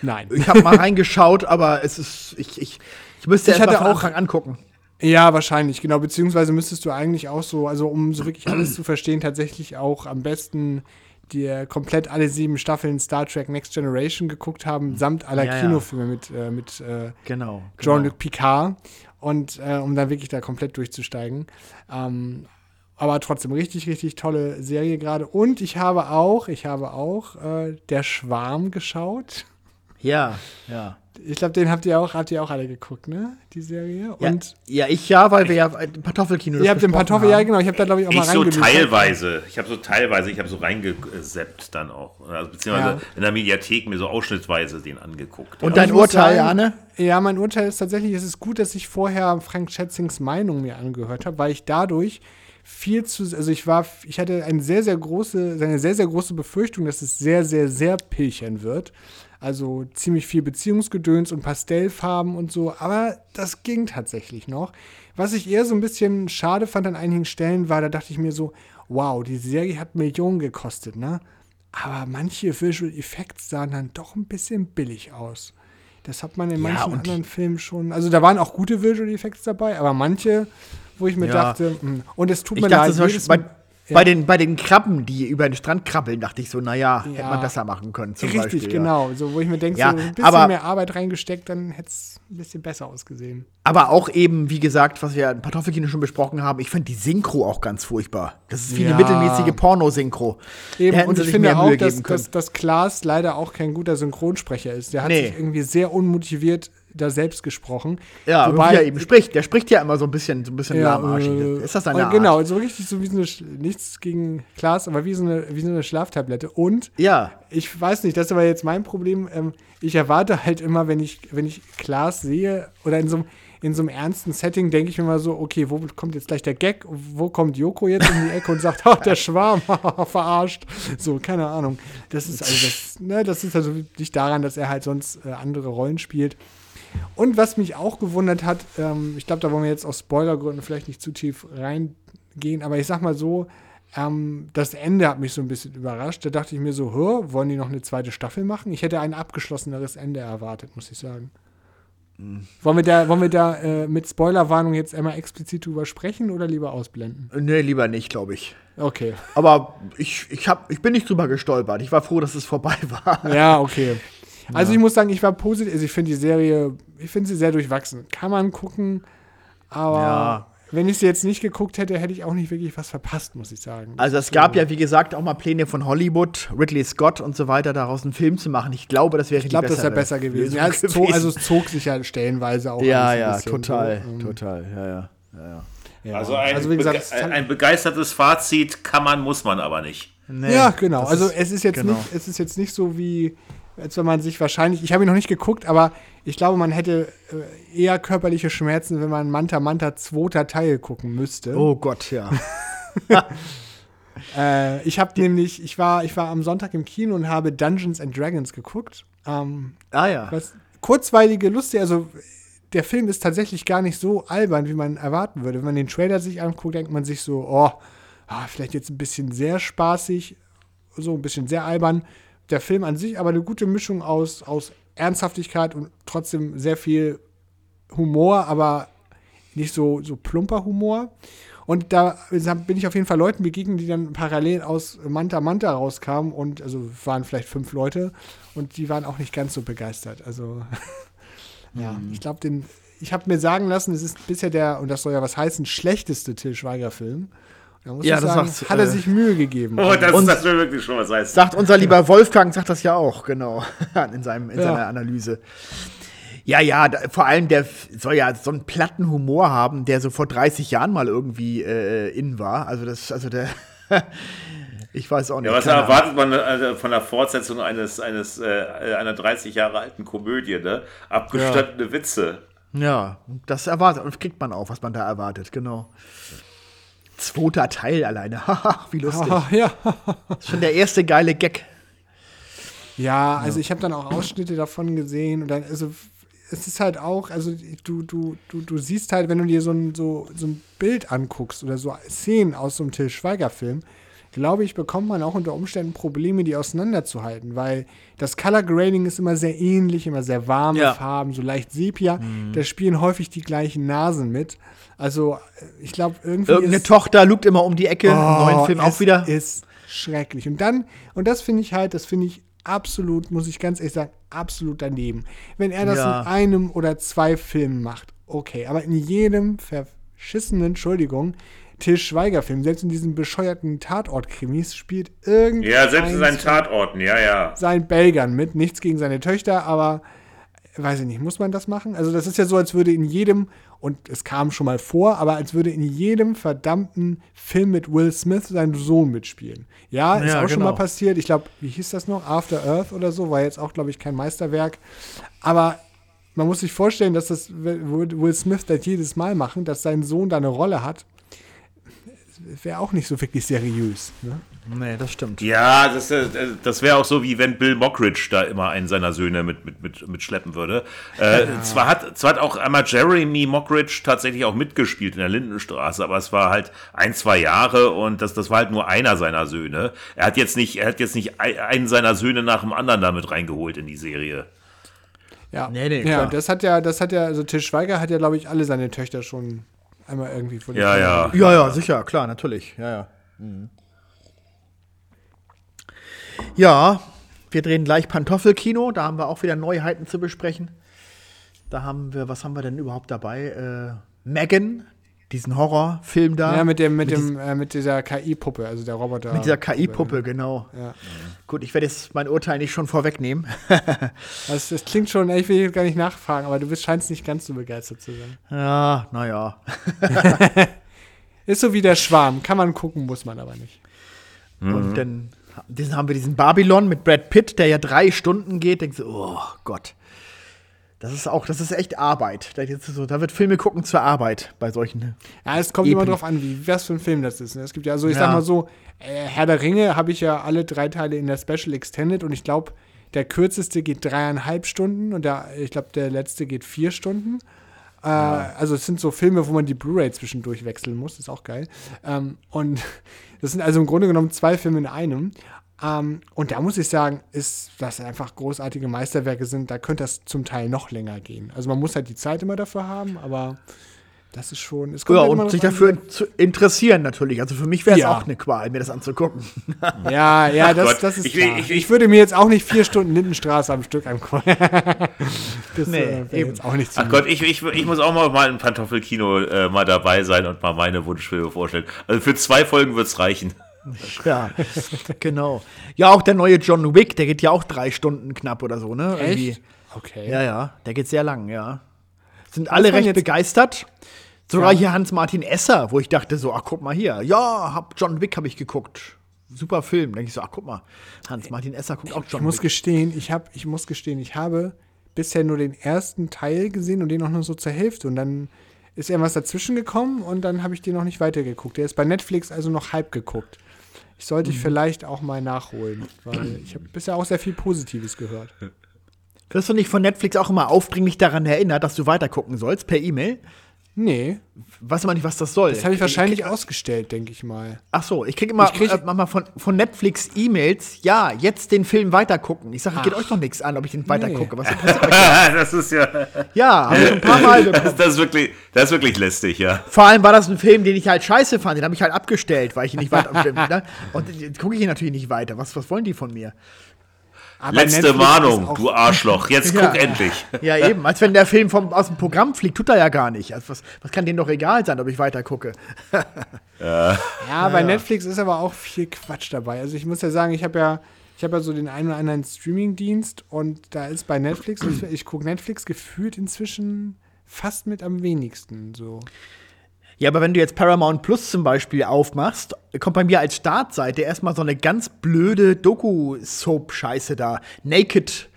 Nein. Ich habe mal reingeschaut, aber es ist, ich, ich, ich müsste Ich erst mal auch- angucken. Ja, wahrscheinlich, genau. Beziehungsweise müsstest du eigentlich auch so, also um so wirklich alles zu verstehen, tatsächlich auch am besten dir komplett alle sieben Staffeln Star Trek Next Generation geguckt haben, samt aller Ja, ja. Kinofilme mit, äh, mit äh, Genau. Jean-Luc Picard und äh, um dann wirklich da komplett durchzusteigen. Ähm, aber trotzdem richtig, richtig tolle Serie gerade. Und ich habe auch, ich habe auch äh, Der Schwarm geschaut. Ja, ja. Ich glaube, den habt ihr auch, habt ihr auch alle geguckt, ne? Die Serie. Ja, Und ja, ich ja, weil wir ja im Kartoffelkino ihr habt den Kartoffel, ja genau, ich habe da glaube ich auch Ich mal so teilweise. Ich habe so teilweise, ich habe so reingeseppt dann auch. Also, beziehungsweise Ja. in der Mediathek mir so ausschnittsweise den angeguckt. Und ja. dein Urteil, Arne? Ja, mein Urteil ist tatsächlich, es ist gut, dass ich vorher Frank Schätzings Meinung mir angehört habe, weil ich dadurch viel zu, also ich war, ich hatte eine sehr, sehr große, eine sehr, sehr große Befürchtung, dass es sehr, sehr, sehr pilchern wird. Also ziemlich viel Beziehungsgedöns und Pastellfarben und so, aber das ging tatsächlich noch. Was ich eher so ein bisschen schade fand an einigen Stellen war, da dachte ich mir so, wow, die Serie hat Millionen gekostet, ne? Aber manche Visual Effects sahen dann doch ein bisschen billig aus. Das hat man in Ja, manchen die- anderen Filmen schon. Also da waren auch gute Visual Effects dabei, aber manche, wo ich mir Ja. dachte, hm, und es tut mir dachte leid, Beispiel, jedes bei, Bei, den, bei den Krabben, die über den Strand krabbeln, dachte ich so, naja, hätte Ja. man besser machen können. Zum Richtig, Beispiel, Ja. genau. So, wo ich mir denke, Ja, so ein bisschen aber- mehr Arbeit reingesteckt, dann hätte es ein bisschen besser ausgesehen. Aber auch eben, wie gesagt, was wir im Kartoffelkino schon besprochen haben, ich finde die Synchro auch ganz furchtbar. Das ist wie Ja. eine mittelmäßige Pornosynchro. Eben, und ich finde auch, dass, dass, dass Klaas leider auch kein guter Synchronsprecher ist. Der hat Nee. sich irgendwie sehr unmotiviert da selbst gesprochen. ja, Wobei, wie er eben spricht. Der spricht ja immer so ein bisschen, so ein bisschen lahmarschig. äh, Ist das deine und Art? Genau, so richtig so wie so eine, nichts gegen Klaas, aber wie so eine, wie so eine Schlaftablette. Und Ja. ich weiß nicht, das ist aber jetzt mein Problem. Ähm, ich erwarte halt immer, wenn ich, wenn ich Klaas sehe oder in so einem in so einem ernsten Setting denke ich mir mal so, okay, wo kommt jetzt gleich der Gag? Wo kommt Joko jetzt in die Ecke und sagt, [LAUGHS] oh, der Schwarm, [LAUGHS] verarscht. So, keine Ahnung. Das ist also das, ne, das ist also nicht daran, dass er halt sonst äh, andere Rollen spielt. Und was mich auch gewundert hat, ähm, ich glaube, da wollen wir jetzt aus Spoilergründen vielleicht nicht zu tief reingehen, aber ich sag mal so, ähm, das Ende hat mich so ein bisschen überrascht. Da dachte ich mir so, hör, wollen die noch eine zweite Staffel machen? Ich hätte ein abgeschlosseneres Ende erwartet, muss ich sagen. Wollen wir da, wollen wir da äh, mit Spoilerwarnung jetzt einmal explizit drüber sprechen oder lieber ausblenden? Nee, lieber nicht, glaube ich. Okay. Aber ich, ich, hab, ich bin nicht drüber gestolpert. Ich war froh, dass es vorbei [LAUGHS] war. Ja, okay. Also ich muss sagen, ich war positiv, also ich finde die Serie, ich finde sie sehr durchwachsen. Kann man gucken, aber Ja. wenn ich sie jetzt nicht geguckt hätte, hätte ich auch nicht wirklich was verpasst, muss ich sagen. Also es gab ja, wie gesagt, auch mal Pläne von Hollywood, Ridley Scott und so weiter, daraus einen Film zu machen. Ich glaube, das wäre ich glaube, das wäre besser gewesen. Ja, es zog, also es zog sich ja stellenweise auch ja, ja, bisschen total, so, ähm, total, ja, ja. ja. Also ein, Also wie gesagt, bege ein begeistertes Fazit kann man, muss man aber nicht. Nee, ja, genau. Also es ist jetzt genau. nicht, es ist jetzt nicht so wie, als wenn man sich wahrscheinlich, ich habe ihn noch nicht geguckt, aber ich glaube, man hätte äh, eher körperliche Schmerzen, wenn man Manta Manta zweiter Teil gucken müsste. Oh Gott, ja. [LAUGHS] Äh, ich habe nämlich, ich war, ich war am Sonntag im Kino und habe Dungeons and Dragons geguckt. Ähm, ah ja. was kurzweilige, lustige, also der Film ist tatsächlich gar nicht so albern, wie man erwarten würde. Wenn man den Trailer sich anguckt, denkt man sich so, oh, ah, vielleicht jetzt ein bisschen sehr spaßig, so ein bisschen sehr albern. Der Film an sich aber eine gute Mischung aus, aus Ernsthaftigkeit und trotzdem sehr viel Humor, aber nicht so, so plumper Humor. Und da bin ich auf jeden Fall Leuten begegnet, die dann parallel aus Manta Manta rauskamen und also waren vielleicht fünf Leute und die waren auch nicht ganz so begeistert. Also [LAUGHS] ja, ich glaube, den, ich habe mir sagen lassen, es ist bisher der, und das soll ja was heißen, schlechteste Till Schweiger-Film. Da muss Ja, ich das sagen, hat er äh, sich Mühe gegeben. Oh, das, Und- das will wirklich schon was heißen. Sagt unser lieber Wolfgang, sagt das ja auch, genau, [LAUGHS] in, seinem, in Ja. seiner Analyse. Ja, ja, da, vor allem der soll ja so einen platten Humor haben, der so vor 30 Jahren mal irgendwie äh, in war. Also das, also der, [LAUGHS] ich weiß auch nicht. Ja, was erwartet man also von der Fortsetzung eines, eines äh, einer 30 Jahre alten Komödie, ne? Abgestandene Witze. Ja, das erwartet, das kriegt man auch, was man da erwartet, genau. Zweiter Teil alleine, [LAUGHS] haha, wie lustig. Ja. [LAUGHS] Schon der erste geile Gag. Ja, also ich habe dann auch Ausschnitte davon gesehen und dann, also es ist halt auch, also du, du, du, du siehst halt, wenn du dir so ein, so, so ein Bild anguckst oder so Szenen aus so einem Till Schweiger-Film, glaube ich, bekommt man auch unter Umständen Probleme, die auseinanderzuhalten, weil das Color Grading ist immer sehr ähnlich, immer sehr warme Ja. Farben, so leicht Sepia. Da spielen häufig die gleichen Nasen mit. Also ich glaube, irgendwie Irgendeine Tochter lugt immer um die Ecke, im neuen Film Oh, auch wieder. ist schrecklich. Und dann, und das finde ich halt, das finde ich absolut, muss ich ganz ehrlich sagen, absolut daneben. Wenn er das Ja. in einem oder zwei Filmen macht, okay. Aber in jedem verschissenen, Entschuldigung, Till Schweiger-Film, selbst in diesen bescheuerten Tatort-Krimis, spielt irgendein Ja, selbst in seinen Tatorten, ja, ja. seinen Belgern mit. Nichts gegen seine Töchter, aber weiß ich nicht, muss man das machen? Also das ist ja so, als würde in jedem, und es kam schon mal vor, aber als würde in jedem verdammten Film mit Will Smith sein Sohn mitspielen. Ja, ist Ja, auch schon mal genau. passiert. Ich glaube, wie hieß das noch? After Earth oder so, war jetzt auch, glaube ich, kein Meisterwerk. Aber man muss sich vorstellen, dass das Will Smith das jedes Mal machen, dass sein Sohn da eine Rolle hat. Wäre auch nicht so wirklich seriös. Ne? Nee, das stimmt. Ja, das, äh, das wäre auch so, wie wenn Bill Mockridge da immer einen seiner Söhne mit, mit, mit, mitschleppen würde. Äh, [LAUGHS] zwar, hat, zwar hat auch einmal Jeremy Mockridge tatsächlich auch mitgespielt in der Lindenstraße, aber es war halt ein, zwei Jahre und das, das war halt nur einer seiner Söhne. Er hat jetzt nicht, er hat jetzt nicht ein- einen seiner Söhne nach dem anderen damit reingeholt in die Serie. Ja, Nee, nee, ja klar. das hat ja, das hat ja, also Til Schweiger hat ja, glaube ich, alle seine Töchter schon einmal irgendwie von Ja, ja. Ja, ja, sicher, klar, natürlich. Ja, ja. Mhm. Ja, wir drehen gleich Pantoffelkino, da haben wir auch wieder Neuheiten zu besprechen. Da haben wir, was haben wir denn überhaupt dabei? Äh, Megan, diesen Horrorfilm da. Ja, mit dem, mit, dem, äh, mit dieser KI-Puppe, also der Roboter. Mit dieser KI-Puppe, genau. Ja. Gut, ich werde jetzt mein Urteil nicht schon vorwegnehmen. [LAUGHS] Das, das klingt schon, ich will gar nicht nachfragen, aber du bist, scheinst nicht ganz so begeistert zu sein. ja, naja. [LAUGHS] [LAUGHS] Ist so wie der Schwarm, kann man gucken, muss man aber nicht. Und dann haben wir diesen Babylon mit Brad Pitt, der ja drei Stunden geht. Denkst du, oh Gott. Das ist auch, das ist echt Arbeit. Da, jetzt so, da wird Filme gucken zur Arbeit bei solchen. Ja, es kommt Epen. immer drauf an, wie was für ein Film das ist. ne? Es gibt ja, also ich Ja. sag mal so, äh, Herr der Ringe habe ich ja alle drei Teile in der Special Extended und ich glaube, der kürzeste geht dreieinhalb Stunden und der, ich glaube, der letzte geht vier Stunden. Äh, Also es sind so Filme, wo man die Blu-ray zwischendurch wechseln muss, ist auch geil. Ähm, und [LAUGHS] das sind also im Grunde genommen zwei Filme in einem. Ähm, und da muss ich sagen, ist das einfach großartige Meisterwerke sind, da könnte das zum Teil noch länger gehen. Also man muss halt die Zeit immer dafür haben, aber das ist schon. Es kommt Ja, halt und sich drauf an, dafür zu interessieren natürlich. Also für mich wäre es Ja. auch eine Qual, mir das anzugucken. [LAUGHS] Ja, ja, das, das ist ich ich- Ich, ich- würde mir jetzt auch nicht vier Stunden Lindenstraße am Stück angucken. [LAUGHS] das Nee, äh, eben. jetzt auch nicht zu Ach Gott, ich, ich, ich muss auch mal, mal im Pantoffelkino äh, mal dabei sein und mal meine Wunschfilme vorstellen. Also für zwei Folgen wird's reichen. [LAUGHS] ja, genau. Ja, auch der neue John Wick, der geht ja auch drei Stunden knapp oder so, ne? Irgendwie. Echt? Okay. Ja, ja, der geht sehr lang, ja. Sind alle recht begeistert. Sogar Ja. hier Hans-Martin Esser, wo ich dachte so, ach, guck mal hier. Ja, hab John Wick habe ich geguckt. Super Film. Denke ich so, ach, guck mal. Hans-Martin Esser guckt auch Ich John muss Wick. gestehen, ich habe, ich muss gestehen, ich habe bisher nur den ersten Teil gesehen und den auch nur so zur Hälfte. Und dann ist irgendwas dazwischen gekommen und dann habe ich den noch nicht weitergeguckt. Der ist bei Netflix also noch halb geguckt. Ich sollte Mhm. ich vielleicht auch mal nachholen, weil ich habe bisher auch sehr viel Positives gehört. Wirst du nicht von Netflix auch immer aufdringlich daran erinnert, dass du weiter gucken sollst, per E-Mail? Nee, Weiß man nicht, was das soll. das habe ich wahrscheinlich krieg- ausgestellt, denke ich mal. Ach so, ich kriege immer Ich krieg- äh, manchmal von, von Netflix E-Mails, ja, jetzt den Film weitergucken. Ich sage, geht euch doch nichts an, ob ich den weitergucke. Nee. Was interessiert [LAUGHS] euch? das ist ja. Ja, habe ich schon ein paar Mal [LAUGHS] Das, geguckt. das, ist wirklich, das ist wirklich lästig, ja. Vor allem war das ein Film, den ich halt scheiße fand. Den habe ich halt abgestellt, weil ich ihn nicht weiter. [LAUGHS] ne? Und jetzt gucke ich ihn natürlich nicht weiter. Was, was wollen die von mir? Aber Letzte Warnung, du Arschloch. Jetzt [LAUGHS] Ja. guck endlich. Ja, eben. [LAUGHS] Als wenn der Film vom, aus dem Programm fliegt, tut er ja gar nicht. Also was, was kann denen doch egal sein, ob ich weiter gucke? [LAUGHS] Ja, bei Netflix ist aber auch viel Quatsch dabei. Also ich muss ja sagen, ich habe ja, ich habe ja so den einen oder anderen Streaming-Dienst und da ist bei Netflix, ich, ich gucke Netflix gefühlt inzwischen fast mit am wenigsten. So. Ja, aber wenn du jetzt Paramount Plus zum Beispiel aufmachst, kommt bei mir als Startseite erstmal so eine ganz blöde Doku-Soap-Scheiße da. Naked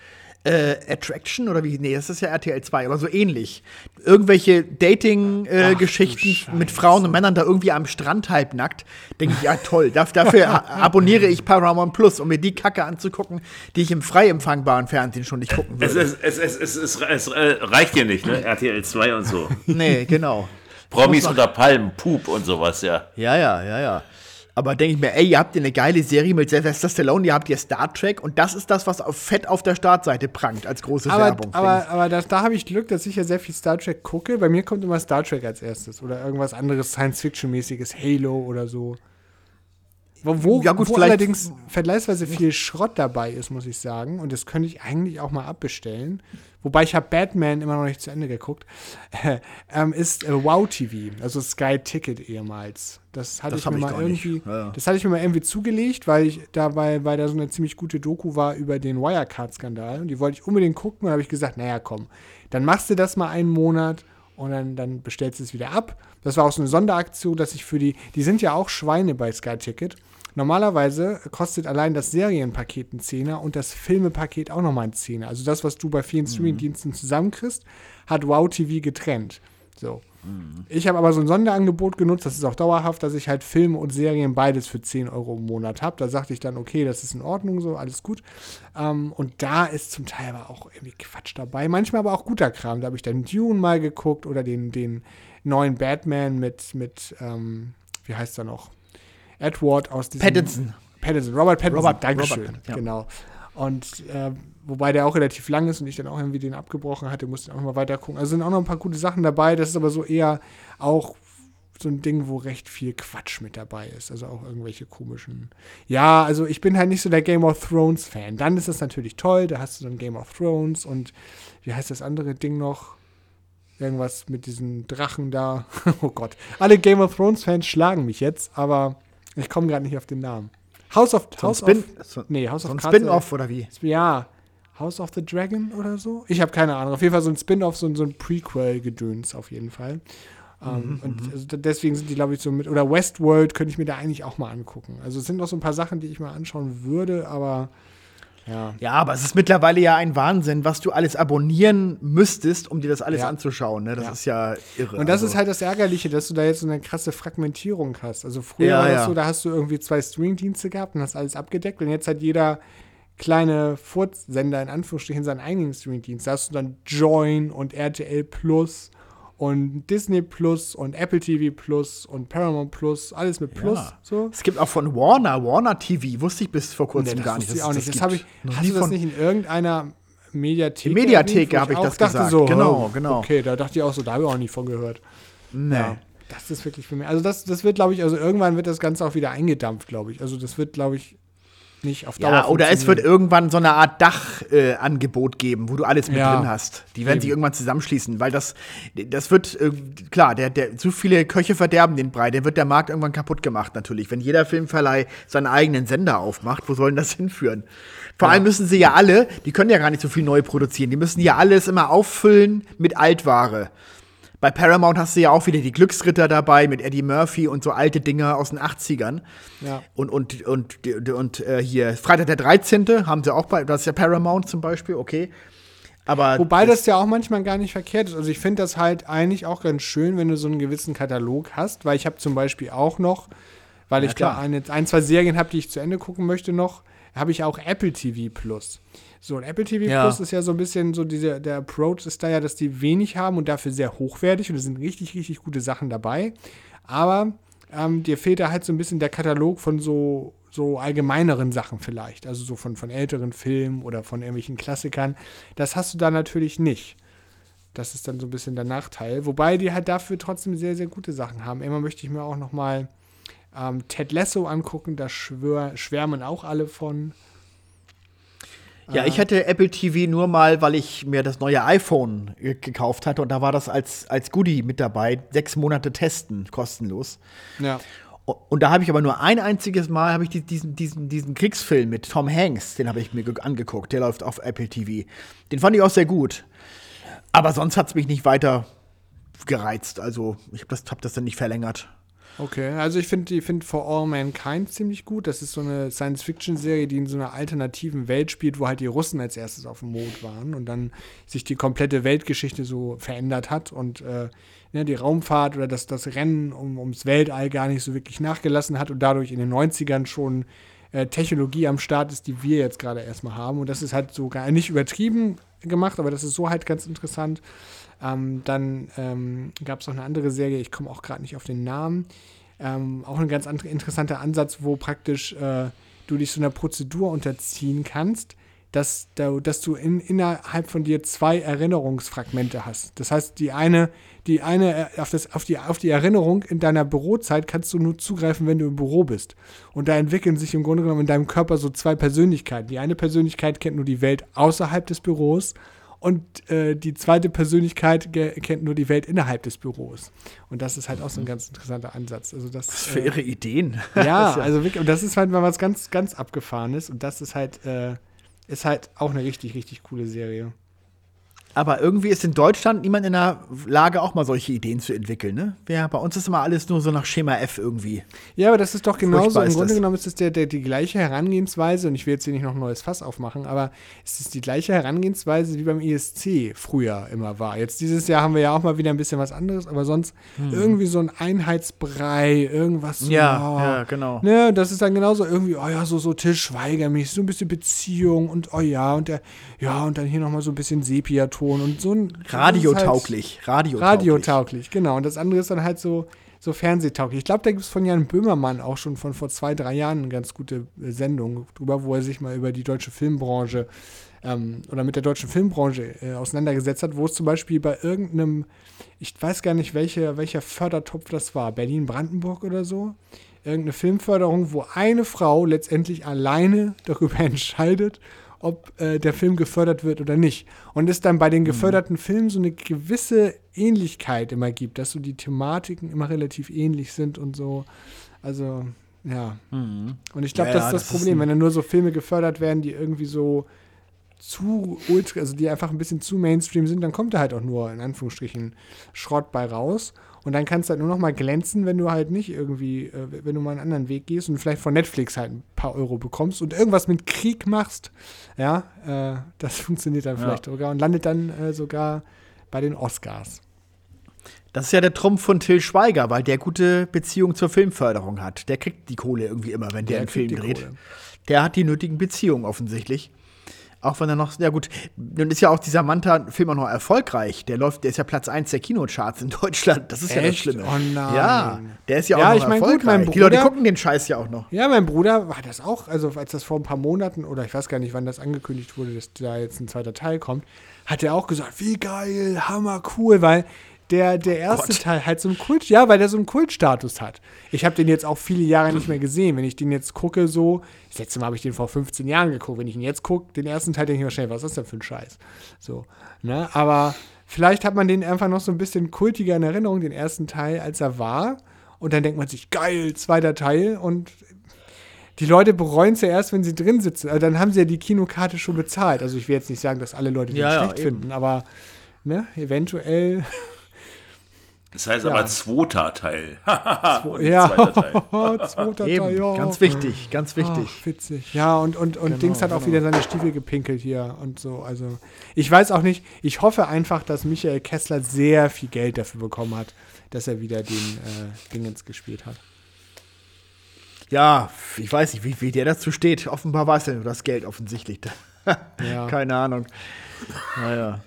äh, Attraction oder wie? Nee, das ist ja RTL 2, aber so ähnlich. Irgendwelche Dating-Geschichten du mit Frauen und Männern da irgendwie am Strand halbnackt. Denke ich, ja toll. Daf- dafür abonniere ich Paramount Plus, um mir die Kacke anzugucken, die ich im frei empfangbaren Fernsehen schon nicht gucken Es, würde. es, es, es, es, es, es äh, reicht dir nicht, ne? [LAUGHS] RTL 2 und so. Nee, genau. Promis unter Palmen, Pup und sowas, ja. Ja, ja, ja, ja. Aber denke ich mir, ey, ihr habt hier eine geile Serie mit Sylvester Stallone, ihr habt hier Star Trek und das ist das, was auf fett auf der Startseite prangt als große Aber, Werbung. aber, aber das, da habe ich Glück, dass ich ja sehr viel Star Trek gucke. Bei mir kommt immer Star Trek als erstes oder irgendwas anderes Science-Fiction-mäßiges, Halo oder so. Wo, Ja, gut, wo allerdings vergleichsweise viel Schrott dabei ist, muss ich sagen. Und das könnte ich eigentlich auch mal abbestellen. Wobei ich habe Batman immer noch nicht zu Ende geguckt. [LAUGHS] ähm, ist äh, Wow TV, also Sky Ticket ehemals. Das hatte Das ich mir ich mal irgendwie, Ja, ja. das hatte ich mir mal irgendwie zugelegt, weil ich dabei, weil da so eine ziemlich gute Doku war über den Wirecard-Skandal und die wollte ich unbedingt gucken und habe ich gesagt, naja, komm, dann machst du das mal einen Monat und dann, dann bestellst du es wieder ab. Das war auch so eine Sonderaktion, dass ich für die, die sind ja auch Schweine bei Sky Ticket. Normalerweise kostet allein das Serienpaket ein Zehner und das Filmepaket auch nochmal ein Zehner. Also das, was du bei vielen Streamingdiensten zusammenkriegst, hat Wow TV getrennt. So. Ich habe aber so ein Sonderangebot genutzt, das ist auch dauerhaft, dass ich halt Filme und Serien beides für 10 Euro im Monat habe. Da sagte ich dann, okay, das ist in Ordnung so, alles gut. Ähm, und da ist zum Teil aber auch irgendwie Quatsch dabei. Manchmal aber auch guter Kram. Da habe ich dann Dune mal geguckt oder den, den neuen Batman mit, mit ähm, wie heißt er noch? Edward aus diesem Pattinson. Pattinson, Robert Pattinson, Robert- Dankeschön, Robert ja. genau. Und äh, wobei der auch relativ lang ist und ich dann auch irgendwie den abgebrochen hatte, musste auch mal weiter gucken. Also sind auch noch ein paar gute Sachen dabei. Das ist aber so eher auch so ein Ding, wo recht viel Quatsch mit dabei ist. Also auch irgendwelche komischen. Ja, also ich bin halt nicht so der Game of Thrones Fan. Dann ist das natürlich toll. Da hast du dann Game of Thrones und wie heißt das andere Ding noch? Irgendwas mit diesen Drachen da. [LAUGHS] oh Gott. Alle Game of Thrones Fans schlagen mich jetzt, aber ich komme gerade nicht auf den Namen. House of so House Spin, of so, Nee, House so of ein. Spin-off oder wie? Ja, House of the Dragon oder so? Ich habe keine Ahnung. Auf jeden Fall so ein Spin-off, so, ein- so ein Prequel-Gedöns auf jeden Fall. Ähm, und also d- deswegen sind die, glaube ich, so mit. Oder Westworld könnte ich mir da eigentlich auch mal angucken. Also es sind noch so ein paar Sachen, die ich mal anschauen würde, aber ja. Ja, aber es ist mittlerweile ja ein Wahnsinn, was du alles abonnieren müsstest, um dir das alles Ja. anzuschauen. Ne? Das Ja. ist ja irre. Und das also. ist halt das Ärgerliche, dass du da jetzt so eine krasse Fragmentierung hast. Also früher Ja, war das so, da hast du irgendwie zwei Streamingdienste gehabt und hast alles abgedeckt und jetzt hat jeder kleine Furzsender in Anführungsstrichen seinen eigenen Streamingdienst. Da hast du dann Join und RTL Plus und Disney Plus und Apple TV Plus und Paramount Plus, alles mit Plus. Ja. So. Es gibt auch von Warner, Warner TV, wusste ich bis vor Nee, kurzem das gar nicht. wusste ich dass auch nicht. Das gibt. habe ich, Noch hast du das von- nicht in irgendeiner Mediathek? Die Mediathek erwähnt, wo habe ich das dachte gesagt. So, Genau, oh, genau. Okay, da dachte ich auch so, da habe ich auch nicht von gehört. Nee. Ja, das ist wirklich für mich. Also das, das wird, glaube ich, also irgendwann wird das Ganze auch wieder eingedampft, glaube ich. Also das wird, glaube ich, nicht auf Dauer Ja, oder es wird irgendwann so eine Art Dachangebot äh, geben, wo du alles mit Ja. drin hast. Die werden sich Eben. irgendwann zusammenschließen, weil das, das wird, äh, klar, der, der, zu viele Köche verderben den Brei, der wird der Markt irgendwann kaputt gemacht natürlich. Wenn jeder Filmverleih seinen eigenen Sender aufmacht, wo soll denn das [LAUGHS] hinführen? Vor allem müssen sie ja alle, die können ja gar nicht so viel neu produzieren, die müssen ja alles immer auffüllen mit Altware. Bei Paramount hast du ja auch wieder die Glücksritter dabei mit Eddie Murphy und so alte Dinge aus den 80ern. Ja. Und, und, und, und, und äh, hier Freitag der 13. haben sie auch bei, das ist ja Paramount zum Beispiel, okay. Aber Wobei das ja auch manchmal gar nicht verkehrt ist. Also ich finde das halt eigentlich auch ganz schön, wenn du so einen gewissen Katalog hast, weil ich habe zum Beispiel auch noch, weil Ja, ich da klar. eine, ein, zwei Serien habe, die ich zu Ende gucken möchte noch, habe ich auch Apple TV Plus. So, und Apple TV Ja. Plus ist ja so ein bisschen so, diese, der Approach ist da ja, dass die wenig haben und dafür sehr hochwertig und es sind richtig, richtig gute Sachen dabei. Aber ähm, dir fehlt da halt so ein bisschen der Katalog von so, so allgemeineren Sachen vielleicht. Also so von, von älteren Filmen oder von irgendwelchen Klassikern. Das hast du da natürlich nicht. Das ist dann so ein bisschen der Nachteil. Wobei die halt dafür trotzdem sehr, sehr gute Sachen haben. Immer möchte ich mir auch noch mal ähm, Ted Lasso angucken. Da schwör, schwärmen auch alle von. Ja, ich hatte Apple TV nur mal, weil ich mir das neue iPhone ge- gekauft hatte und da war das als, als Goodie mit dabei. Sechs Monate testen, kostenlos. Ja. Und da habe ich aber nur ein einziges Mal habe ich die- diesen, diesen, diesen Kriegsfilm mit Tom Hanks, den habe ich mir ge- angeguckt. Der läuft auf Apple TV. Den fand ich auch sehr gut. Aber sonst hat es mich nicht weiter gereizt. Also ich habe das, hab das dann nicht verlängert. Okay, also ich finde find For All Mankind ziemlich gut. Das ist so eine Science-Fiction-Serie, die in so einer alternativen Welt spielt, wo halt die Russen als erstes auf dem Mond waren und dann sich die komplette Weltgeschichte so verändert hat und äh, ne, die Raumfahrt oder das, das Rennen um, ums Weltall gar nicht so wirklich nachgelassen hat und dadurch in den 90ern schon äh, Technologie am Start ist, die wir jetzt gerade erstmal haben. Und das ist halt so gar nicht übertrieben gemacht, aber das ist so halt ganz interessant. Ähm, dann ähm, gab es noch eine andere Serie, ich komme auch gerade nicht auf den Namen. Ähm, auch ein ganz interessanter Ansatz, wo praktisch äh, du dich so einer Prozedur unterziehen kannst, dass, da, dass du in, innerhalb von dir zwei Erinnerungsfragmente hast. Das heißt, die eine, die eine äh, auf, das, auf, die, auf die Erinnerung in deiner Bürozeit kannst du nur zugreifen, wenn du im Büro bist. Und da entwickeln sich im Grunde genommen in deinem Körper so zwei Persönlichkeiten. Die eine Persönlichkeit kennt nur die Welt außerhalb des Büros und äh, die zweite Persönlichkeit kennt nur die Welt innerhalb des Büros. Und das ist halt auch so ein ganz interessanter Ansatz. Also das, Was für äh, irre Ideen. [LAUGHS] ja, also wirklich, und das ist halt mal was ganz, ganz abgefahrenes und das ist halt, äh, ist halt auch eine richtig, richtig coole Serie. Aber irgendwie ist in Deutschland niemand in der Lage, auch mal solche Ideen zu entwickeln, ne? Ja, bei uns ist immer alles nur so nach Schema F irgendwie. Ja, aber das ist doch genauso. Im Grunde das. genommen ist es der, der, die gleiche Herangehensweise, und ich will jetzt hier nicht noch ein neues Fass aufmachen, aber es ist die gleiche Herangehensweise, wie beim ESC früher immer war. Jetzt dieses Jahr haben wir ja auch mal wieder ein bisschen was anderes, aber sonst irgendwie so ein Einheitsbrei, irgendwas so. Hm. Ja, ja, genau. Ne, das ist dann genauso irgendwie, oh ja, so, so Schweiger-mäßig, so ein bisschen Beziehung und oh ja, und der, ja, und dann hier nochmal so ein bisschen Sepiaton und so ein. Radiotauglich. Radiotauglich. Radiotauglich, genau. Und das andere ist dann halt so, so fernsehtauglich. Ich glaube, da gibt es von Jan Böhmermann auch schon von vor zwei, drei Jahren eine ganz gute äh, Sendung drüber, wo er sich mal über die deutsche Filmbranche ähm, oder mit der deutschen Filmbranche äh, auseinandergesetzt hat, wo es zum Beispiel bei irgendeinem, ich weiß gar nicht, welche, welcher Fördertopf das war, Berlin-Brandenburg oder so, irgendeine Filmförderung, wo eine Frau letztendlich alleine darüber [LAUGHS] entscheidet, ob äh, der Film gefördert wird oder nicht. Und es dann bei den geförderten Filmen so eine gewisse Ähnlichkeit immer gibt, dass so die Thematiken immer relativ ähnlich sind und so. Also, ja. Und ich glaube, Ja, das ist das, das ist Problem, ein- wenn dann nur so Filme gefördert werden, die irgendwie so zu ultra, also die einfach ein bisschen zu Mainstream sind, dann kommt da halt auch nur in Anführungsstrichen Schrott bei raus. Und dann kannst du halt nur noch mal glänzen, wenn du halt nicht irgendwie, äh, wenn du mal einen anderen Weg gehst und vielleicht von Netflix halt ein paar Euro bekommst und irgendwas mit Krieg machst. Ja, äh, das [LAUGHS] funktioniert dann Ja. vielleicht sogar und landet dann äh, sogar bei den Oscars. Das ist ja der Trumpf von Till Schweiger, weil der gute Beziehung zur Filmförderung hat. Der kriegt die Kohle irgendwie immer, wenn der, Der einen Film dreht. Kohle. Der hat die nötigen Beziehungen offensichtlich. Auch wenn er noch, ja gut, nun ist ja auch dieser Manta-Film auch noch erfolgreich. Der läuft, der ist ja Platz 1 der Kinocharts in Deutschland. Das ist ja das Echt? Schlimme. Oh nein. Ja, der ist ja auch Ja, noch ich mein, gut, erfolgreich. mein die Leute Bruder- gucken den Scheiß ja auch noch. Ja, mein Bruder war das auch, also als das vor ein paar Monaten oder ich weiß gar nicht, wann das angekündigt wurde, dass da jetzt ein zweiter Teil kommt, hat er auch gesagt, wie geil, hammer cool, weil der, der erste Gott. Teil halt so einen Kult, ja, weil der so einen Kultstatus hat. Ich habe den jetzt auch viele Jahre nicht mehr gesehen. Wenn ich den jetzt gucke, so, das letzte Mal habe ich den vor 15 Jahren geguckt. Wenn ich ihn jetzt gucke, den ersten Teil denke ich mir schnell, was ist das denn für ein Scheiß? So, ne, aber vielleicht hat man den einfach noch so ein bisschen kultiger in Erinnerung, den ersten Teil, als er war. Und dann denkt man sich, geil, zweiter Teil. Und die Leute bereuen es ja erst, wenn sie drin sitzen. Also dann haben sie ja die Kinokarte schon bezahlt. Also ich will jetzt nicht sagen, dass alle Leute den Ja, ja, schlecht eben. finden, aber ne, eventuell. [LAUGHS] Das heißt Ja. aber zweiter Teil. [LAUGHS] Und ja, zweiter Teil. [LAUGHS] zweiter Eben, Teil, ja. ganz wichtig, ganz wichtig. Ach, witzig. Ja, und, und, und Genau, Dings hat auch genau. wieder seine Stiefel gepinkelt hier und so. Also, ich weiß auch nicht. Ich hoffe einfach, dass Michael Kessler sehr viel Geld dafür bekommen hat, dass er wieder den äh, Dingens gespielt hat. Ja, ich weiß nicht, wie, wie der dazu steht. Offenbar weiß er nur das Geld offensichtlich. [LAUGHS] Ja. Keine Ahnung. Naja.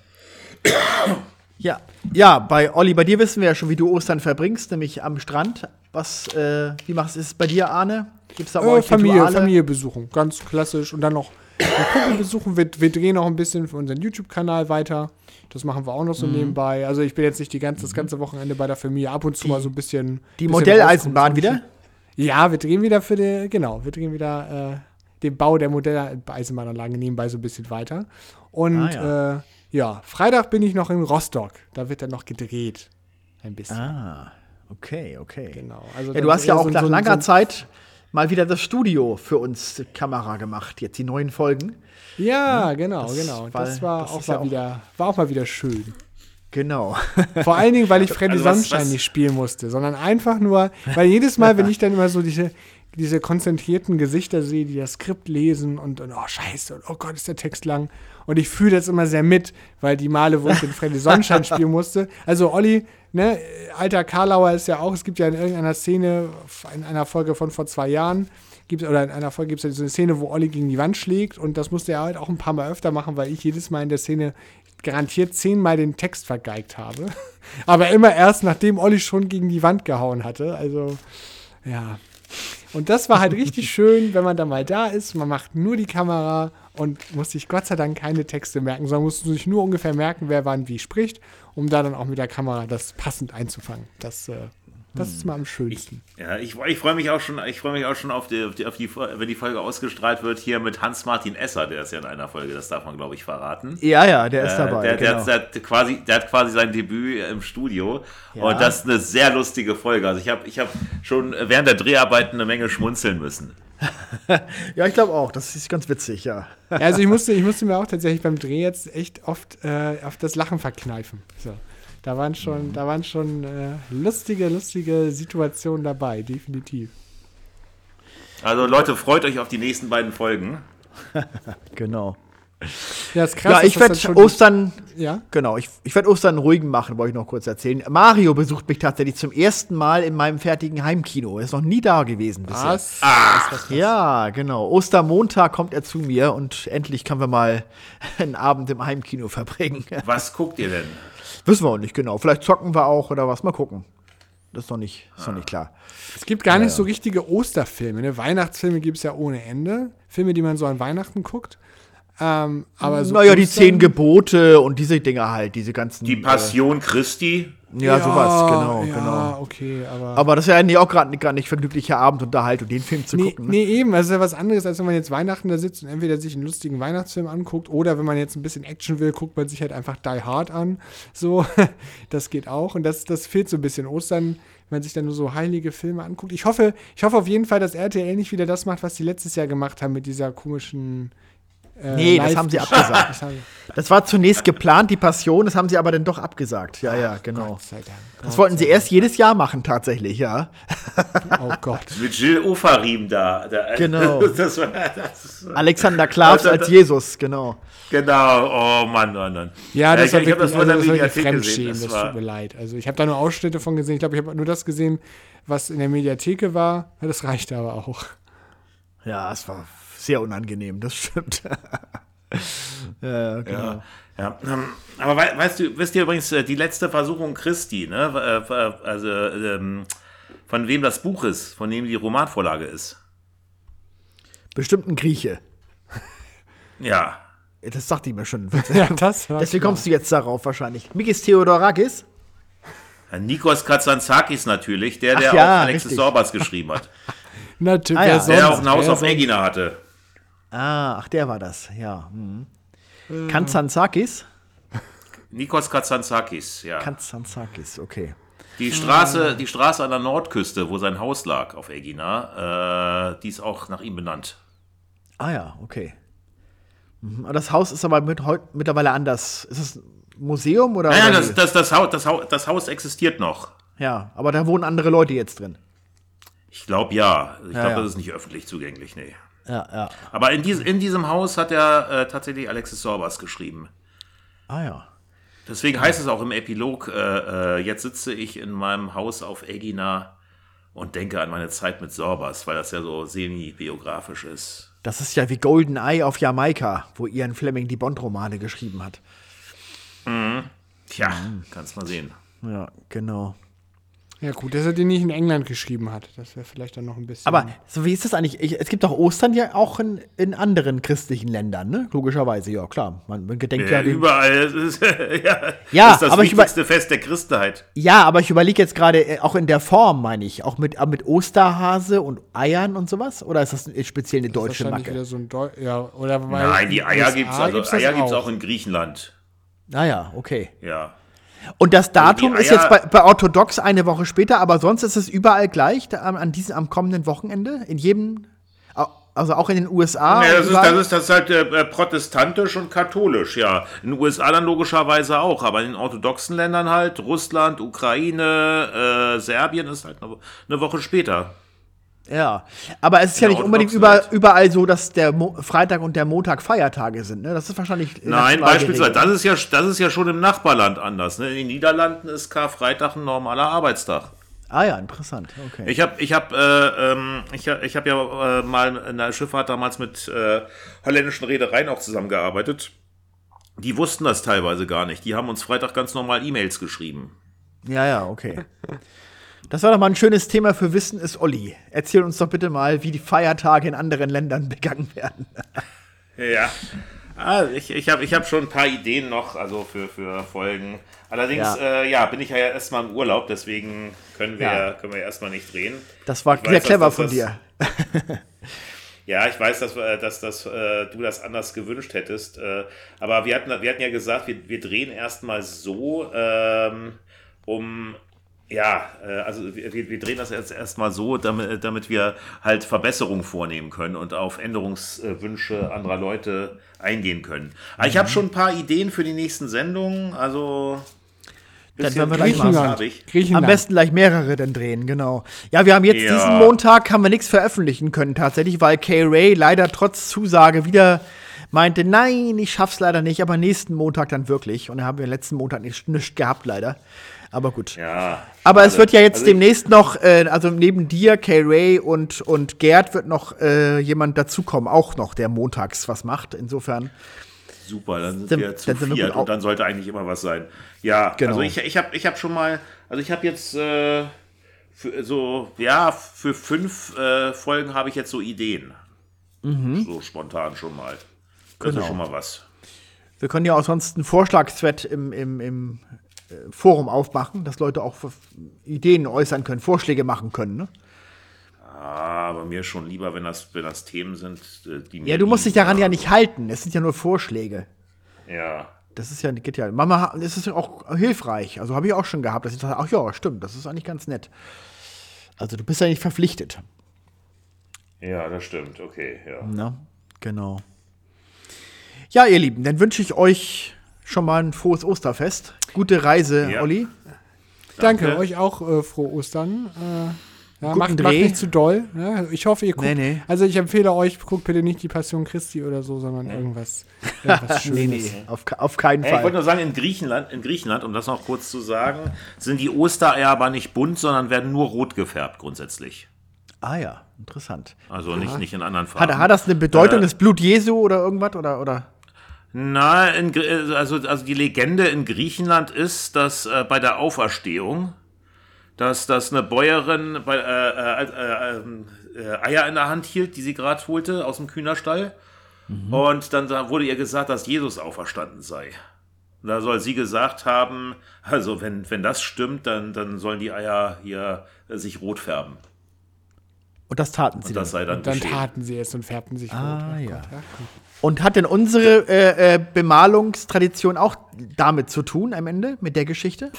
Ja, ja, bei Olli, bei dir wissen wir ja schon, wie du Ostern verbringst, nämlich am Strand. Was, äh, wie machst du es bei dir, Arne? Gibt's da bei Äh, euch Familie, Rituale? Familie besuchen, ganz klassisch. Und dann noch den Kumpel besuchen. Wir, wir drehen noch ein bisschen für unseren YouTube-Kanal weiter. Das machen wir auch noch so Mhm. nebenbei. Also ich bin jetzt nicht die ganze, das ganze Wochenende bei der Familie. Ab und zu mal so ein bisschen. Die bisschen Modelleisenbahn wieder? Ja, wir drehen wieder für die, genau, wir drehen wieder dem Bau der Modelleisenbahnanlage nebenbei so ein bisschen weiter. Und Ah, ja. Äh, ja, Freitag bin ich noch in Rostock. Da wird dann noch gedreht. Ein bisschen. Ah, okay, okay. Genau. Also Ja, du hast ja auch so- nach so- langer so- Zeit mal wieder das Studio für uns Kamera gemacht. Jetzt die neuen Folgen. Ja, genau, Das genau. war- das war das auch ist mal ja auch- wieder, war auch mal wieder schön. Genau. [LAUGHS] Vor allen Dingen, weil ich Freddy Also Sonnenschein was- nicht spielen musste, sondern einfach nur, weil jedes Mal, wenn ich dann immer so diese, diese konzentrierten Gesichter sehe, die das Skript lesen und, und oh scheiße, und oh Gott, ist der Text lang. Und ich fühle das immer sehr mit, weil die Male, wo ich den Freddy Sonnenschein [LAUGHS] spielen musste. Also Olli, ne, alter Karlauer ist ja auch, es gibt ja in irgendeiner Szene, in einer Folge von vor zwei Jahren, gibt oder in einer Folge gibt es ja so eine Szene, wo Olli gegen die Wand schlägt und das musste er halt auch ein paar Mal öfter machen, weil ich jedes Mal in der Szene garantiert zehnmal den Text vergeigt habe. [LAUGHS] Aber immer erst, nachdem Olli schon gegen die Wand gehauen hatte. Also, ja. Und das war halt richtig [LAUGHS] schön, wenn man da mal da ist. Man macht nur die Kamera und muss sich Gott sei Dank keine Texte merken, sondern muss sich nur ungefähr merken, wer wann wie spricht, um da dann auch mit der Kamera das passend einzufangen. Das, äh, das ist mal am schönsten. Ja, ich, ich freue mich auch schon, ich freue mich auch schon auf die, auf die, auf die, wenn die Folge ausgestrahlt wird, hier mit Hans-Martin Esser, der ist ja in einer Folge, das darf man, glaube ich, verraten. Ja, ja, der ist Äh, dabei. der, der, genau. der, hat quasi, der hat quasi sein Debüt im Studio. Ja. Und das ist eine sehr lustige Folge. Also ich habe ich hab schon während der Dreharbeiten eine Menge schmunzeln müssen. [LAUGHS] ja, ich glaube auch. Das ist ganz witzig, ja. Ja, also ich musste, ich musste mir auch tatsächlich beim Dreh jetzt echt oft äh, auf das Lachen verkneifen. So. Da waren schon, da waren schon äh, lustige, lustige Situationen dabei, definitiv. Also Leute, freut euch auf die nächsten beiden Folgen. [LAUGHS] Genau. Ja, ist krass. ja, ich werde Ostern, Ja, genau, ich, ich werde Ostern ruhigen machen, wollte ich noch kurz erzählen. Mario besucht mich tatsächlich zum ersten Mal in meinem fertigen Heimkino. Er ist noch nie da gewesen bisher. was? Ja, genau. Ostermontag kommt er zu mir und endlich können wir mal [LAUGHS] einen Abend im Heimkino verbringen. Was guckt ihr denn? Wissen wir auch nicht genau. Vielleicht zocken wir auch oder was. Mal gucken. Das ist noch nicht, ist noch nicht klar. Es gibt gar nicht so richtige Osterfilme. Ne? Weihnachtsfilme gibt es ja ohne Ende. Filme, die man so an Weihnachten guckt. Ähm, aber so naja, die zehn Gebote und diese Dinger halt, diese ganzen. Die Passion Christi. Äh, ja, sowas, genau, ja, genau. okay, aber. Aber das ist ja eigentlich auch gerade gar nicht vergnüglicher Abendunterhaltung, den Film zu Nee, gucken. Ne? nee, eben. Also ist ja was anderes, als wenn man jetzt Weihnachten da sitzt und entweder sich einen lustigen Weihnachtsfilm anguckt oder wenn man jetzt ein bisschen Action will, guckt man sich halt einfach Die Hard an. So, [LAUGHS] das geht auch. Und das, das fehlt so ein bisschen Ostern, wenn man sich dann nur so heilige Filme anguckt. Ich hoffe, ich hoffe auf jeden Fall, dass RTL nicht wieder das macht, was die letztes Jahr gemacht haben mit dieser komischen. Äh, Nee, das haben sie abgesagt. Das Das war zunächst geplant, die Passion, das haben sie aber dann doch abgesagt. Ja, ja, genau. Gott sei Dank. Das wollten sie erst jedes Jahr machen, tatsächlich, ja. Oh Gott. [LAUGHS] Mit Jill Ofarim da. da Genau. [LAUGHS] Das war, das, Alexander Klavs Also, als Jesus, genau. genau. Oh Mann, Mann, Mann. Ja, das ich, war ich habe wirklich, das vor also das war gesehen. Fremdschämen, Das das, war, tut mir leid. Also ich habe da nur Ausschnitte von gesehen. Ich glaube, ich habe nur das gesehen, was in der Mediatheke war. Ja, Das reichte aber auch. Ja, es war sehr unangenehm, das stimmt. [LAUGHS] ja, genau. Ja, ja. Ähm, Aber wei- weißt du, wisst ihr übrigens, äh, die letzte Versuchung Christi, ne? Äh, äh, Also, ähm, von wem das Buch ist, von wem die Romanvorlage ist. Bestimmt ein Grieche. Ja. Das sagt die mir schon. [LAUGHS] Ja, das Deswegen kommst du jetzt darauf wahrscheinlich. Mikis Theodorakis? Nikos Katsantzakis natürlich, der, der Ach ja, auch Alexis richtig. Sorbas geschrieben hat. [LAUGHS] Natürlich. Ah, ja. Der auch ein Haus auf? Egina hatte. Ah, ach, der war das, ja. Mhm. Kanzanzakis? Nikos Katsantzakis, ja. Kanzanzakis, okay. Die Straße, die Straße an der Nordküste, wo sein Haus lag auf Egina, äh, die ist auch nach ihm benannt. Ah ja, okay. Mhm. Das Haus ist aber mit, heut, mittlerweile anders. Ist es ein Museum oder? Naja, oder das, das, das, Haus, das, Haus, das Haus existiert noch. ja, aber da wohnen andere Leute jetzt drin. Ich glaube ja. Ich Ja, glaube, ja. das ist nicht öffentlich zugänglich, nee. Ja, ja. Aber in, dies, in diesem Haus hat er äh, tatsächlich Alexis Sorbas geschrieben. Ah ja. Deswegen heißt es auch im Epilog, äh, äh, jetzt sitze ich in meinem Haus auf Egina und denke an meine Zeit mit Sorbas, weil das ja so semi-biografisch ist. Das ist ja wie Golden Eye auf Jamaika, wo Ian Fleming die Bond-Romane geschrieben hat. Tja, kannst mal sehen. Ja, genau. Ja, gut, dass er den nicht in England geschrieben hat. Das wäre vielleicht dann noch ein bisschen. Aber so wie ist das eigentlich? Ich, es gibt doch Ostern ja auch in, in anderen christlichen Ländern, ne? Logischerweise, ja, klar. Man, man gedenkt ja, Ja, den, überall. Ist, [LAUGHS] ja, Ja, das ist das aber ich über- wichtigste Fest der Christenheit. Ja, aber ich überlege jetzt gerade, äh, auch in der Form, meine ich, auch mit, auch mit Osterhase und Eiern und sowas? Oder ist das speziell eine deutsche wahrscheinlich Macke? wieder so ein Deu ja, oder weil Nein, die Eier gibt es also, gibt's das Eier gibt's auch in Griechenland. Naja, Ah okay. Ja. Und das Datum die ist jetzt bei, bei Orthodox eine Woche später, aber sonst ist es überall gleich, da, am- an diesem, am kommenden Wochenende? In jedem, also auch in den USA? Ja, das, ist, das, ist, das ist halt äh, protestantisch und katholisch, ja. In den USA dann logischerweise auch, aber in den orthodoxen Ländern halt, Russland, Ukraine, äh, Serbien ist halt eine, eine Woche später. Ja, aber es ist ja In nicht unbedingt über, überall so, dass der Mo Freitag und der Montag Feiertage sind. Ne? Das ist wahrscheinlich. Nein, beispielsweise, das ist, ja, das ist ja schon im Nachbarland anders. Ne? In den Niederlanden ist Karfreitag ein normaler Arbeitstag. Ah ja, interessant. Okay. Ich habe ich hab, äh, ähm, ich, ich hab ja äh, mal in der Schifffahrt damals mit äh, holländischen Reedereien auch zusammengearbeitet. Die wussten das teilweise gar nicht. Die haben uns Freitag ganz normal E-Mails geschrieben. Ja, ja, okay. [LAUGHS] Das war doch mal ein schönes Thema für Wissen ist Olli. Erzähl uns doch bitte mal, wie die Feiertage in anderen Ländern [LAUGHS] begangen werden. Ja. Ah, ich ich habe ich hab schon ein paar Ideen noch, also für, für Folgen. Allerdings, Ja. äh, ja bin ich ja erstmal im Urlaub, deswegen können wir, Ja. können wir erstmal nicht drehen. Das war Ich sehr dass clever das- von das- dir. [LAUGHS] Ja, ich weiß, dass, äh, dass, dass äh, du das anders gewünscht hättest. Äh, aber wir hatten, wir hatten ja gesagt, wir, wir drehen erstmal so, ähm, um. Ja, äh, also wir, wir drehen das jetzt erstmal so, damit, damit wir halt Verbesserungen vornehmen können und auf Änderungswünsche anderer Leute eingehen können. Aber ich habe schon ein paar Ideen für die nächsten Sendungen, also Dann werden wir gleich Griechenland. Griechenland. Am besten gleich mehrere dann drehen, genau. Ja, wir haben jetzt Ja. diesen Montag haben wir nichts veröffentlichen können tatsächlich, weil Kay Ray leider trotz Zusage wieder meinte, nein, ich schaff's leider nicht, aber nächsten Montag dann wirklich. Und da haben wir letzten Montag nicht, nicht gehabt leider. Aber gut. Ja. Aber es schade. wird ja jetzt Also demnächst noch, äh, also neben dir, Kay Ray und, und Gerd wird noch äh, jemand dazukommen, auch noch, der montags was macht. Insofern. Super, dann sind wir zu dann sind viert und dann sollte eigentlich immer was sein. Ja, Genau. also ich, ich habe ich hab schon mal, also ich habe jetzt äh, für so, ja, für fünf äh, Folgen habe ich jetzt so Ideen. So spontan schon mal. Das Mhm. Genau. ist schon mal was. Wir können ja auch sonst einen Vorschlagsthread im, im, im Forum aufmachen, dass Leute auch Ideen äußern können, Vorschläge machen können. Ne? Ah, aber mir schon lieber, wenn das, wenn das Themen sind, äh, die mir Ja, du musst dich daran ja nicht halten. Es sind ja nur Vorschläge. Ja. Das ist ja, geht ja. Mama, das ist ja auch hilfreich. Also habe ich auch schon gehabt, dass ich dachte, ach ja, stimmt, das ist eigentlich ganz nett. Also du bist ja nicht verpflichtet. Ja, das stimmt. Okay, ja. Na, genau. Ja, ihr Lieben, dann wünsche ich euch schon mal ein frohes Osterfest. Gute Reise, Ja. Olli. Danke, Danke. euch auch äh, frohe Ostern. Äh, ja, macht, macht nicht zu doll. Ne? Ich hoffe, ihr guckt. Nee, nee. Also ich empfehle euch, guckt bitte nicht die Passion Christi oder so, sondern irgendwas, [LAUGHS] irgendwas Schönes. Nee, nee, auf, auf keinen Hey, ich wollte Fall. nur sagen, in Griechenland, in Griechenland, um das noch kurz zu sagen, sind die Ostereier aber nicht bunt, sondern werden nur rot gefärbt grundsätzlich. Ah ja, interessant. Also nicht, nicht in anderen Farben. Hat, hat das eine Bedeutung, Äh, das Blut Jesu oder irgendwas? Oder, oder? Na, in, also, also die Legende in Griechenland ist, dass äh, bei der Auferstehung, dass, dass eine Bäuerin bei, äh, äh, äh, ähm, äh, Eier in der Hand hielt, die sie gerade holte aus dem Kühnerstall. Und dann da wurde ihr gesagt, dass Jesus auferstanden sei. Da soll sie gesagt haben, also wenn, wenn das stimmt, dann, dann sollen die Eier hier äh, sich rot färben. Und das taten sie Und das dann. sei dann, Dann geschehen. taten sie es und färbten sich Ah, rot. Ja. Gott, ja. Und hat denn unsere äh, äh, Bemalungstradition auch damit zu tun am Ende, mit der Geschichte?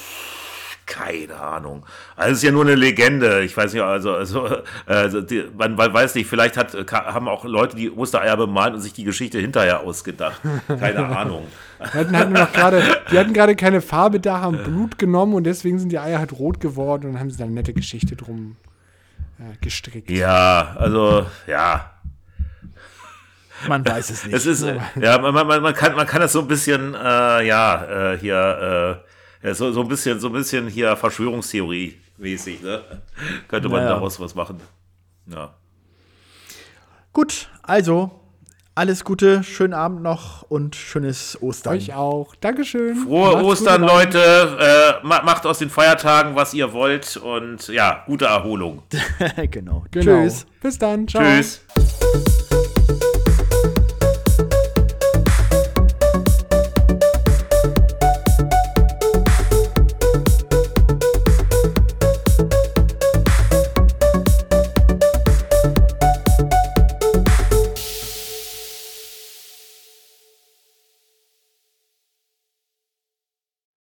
Keine Ahnung. Also es ist ja nur eine Legende. Ich weiß nicht, also, also, äh, also die, man, man weiß nicht, vielleicht hat, ka- haben auch Leute die Ostereier bemalt und sich die Geschichte hinterher ausgedacht. Keine [LAUGHS] Ahnung. Die hatten, hatten gerade, die hatten gerade keine Farbe da, haben Blut genommen und deswegen sind die Eier halt rot geworden und haben sie dann eine nette Geschichte drum äh, gestrickt. Ja, also, ja. Man weiß es nicht. Es ist, äh, ja, man, man, man, kann, man kann das so ein bisschen, äh, ja, äh, hier, äh, so, so ein bisschen, so ein bisschen hier Verschwörungstheorie mäßig, ne? Könnte man Naja. daraus was machen. Ja. Gut, also alles Gute, schönen Abend noch und schönes Ostern. Euch auch. Dankeschön. Frohe Macht's Ostern, Leute. Äh, ma- macht aus den Feiertagen, was ihr wollt. Und ja, gute Erholung. [LAUGHS] genau. Genau. Tschüss. Bis dann. Ciao. Tschüss.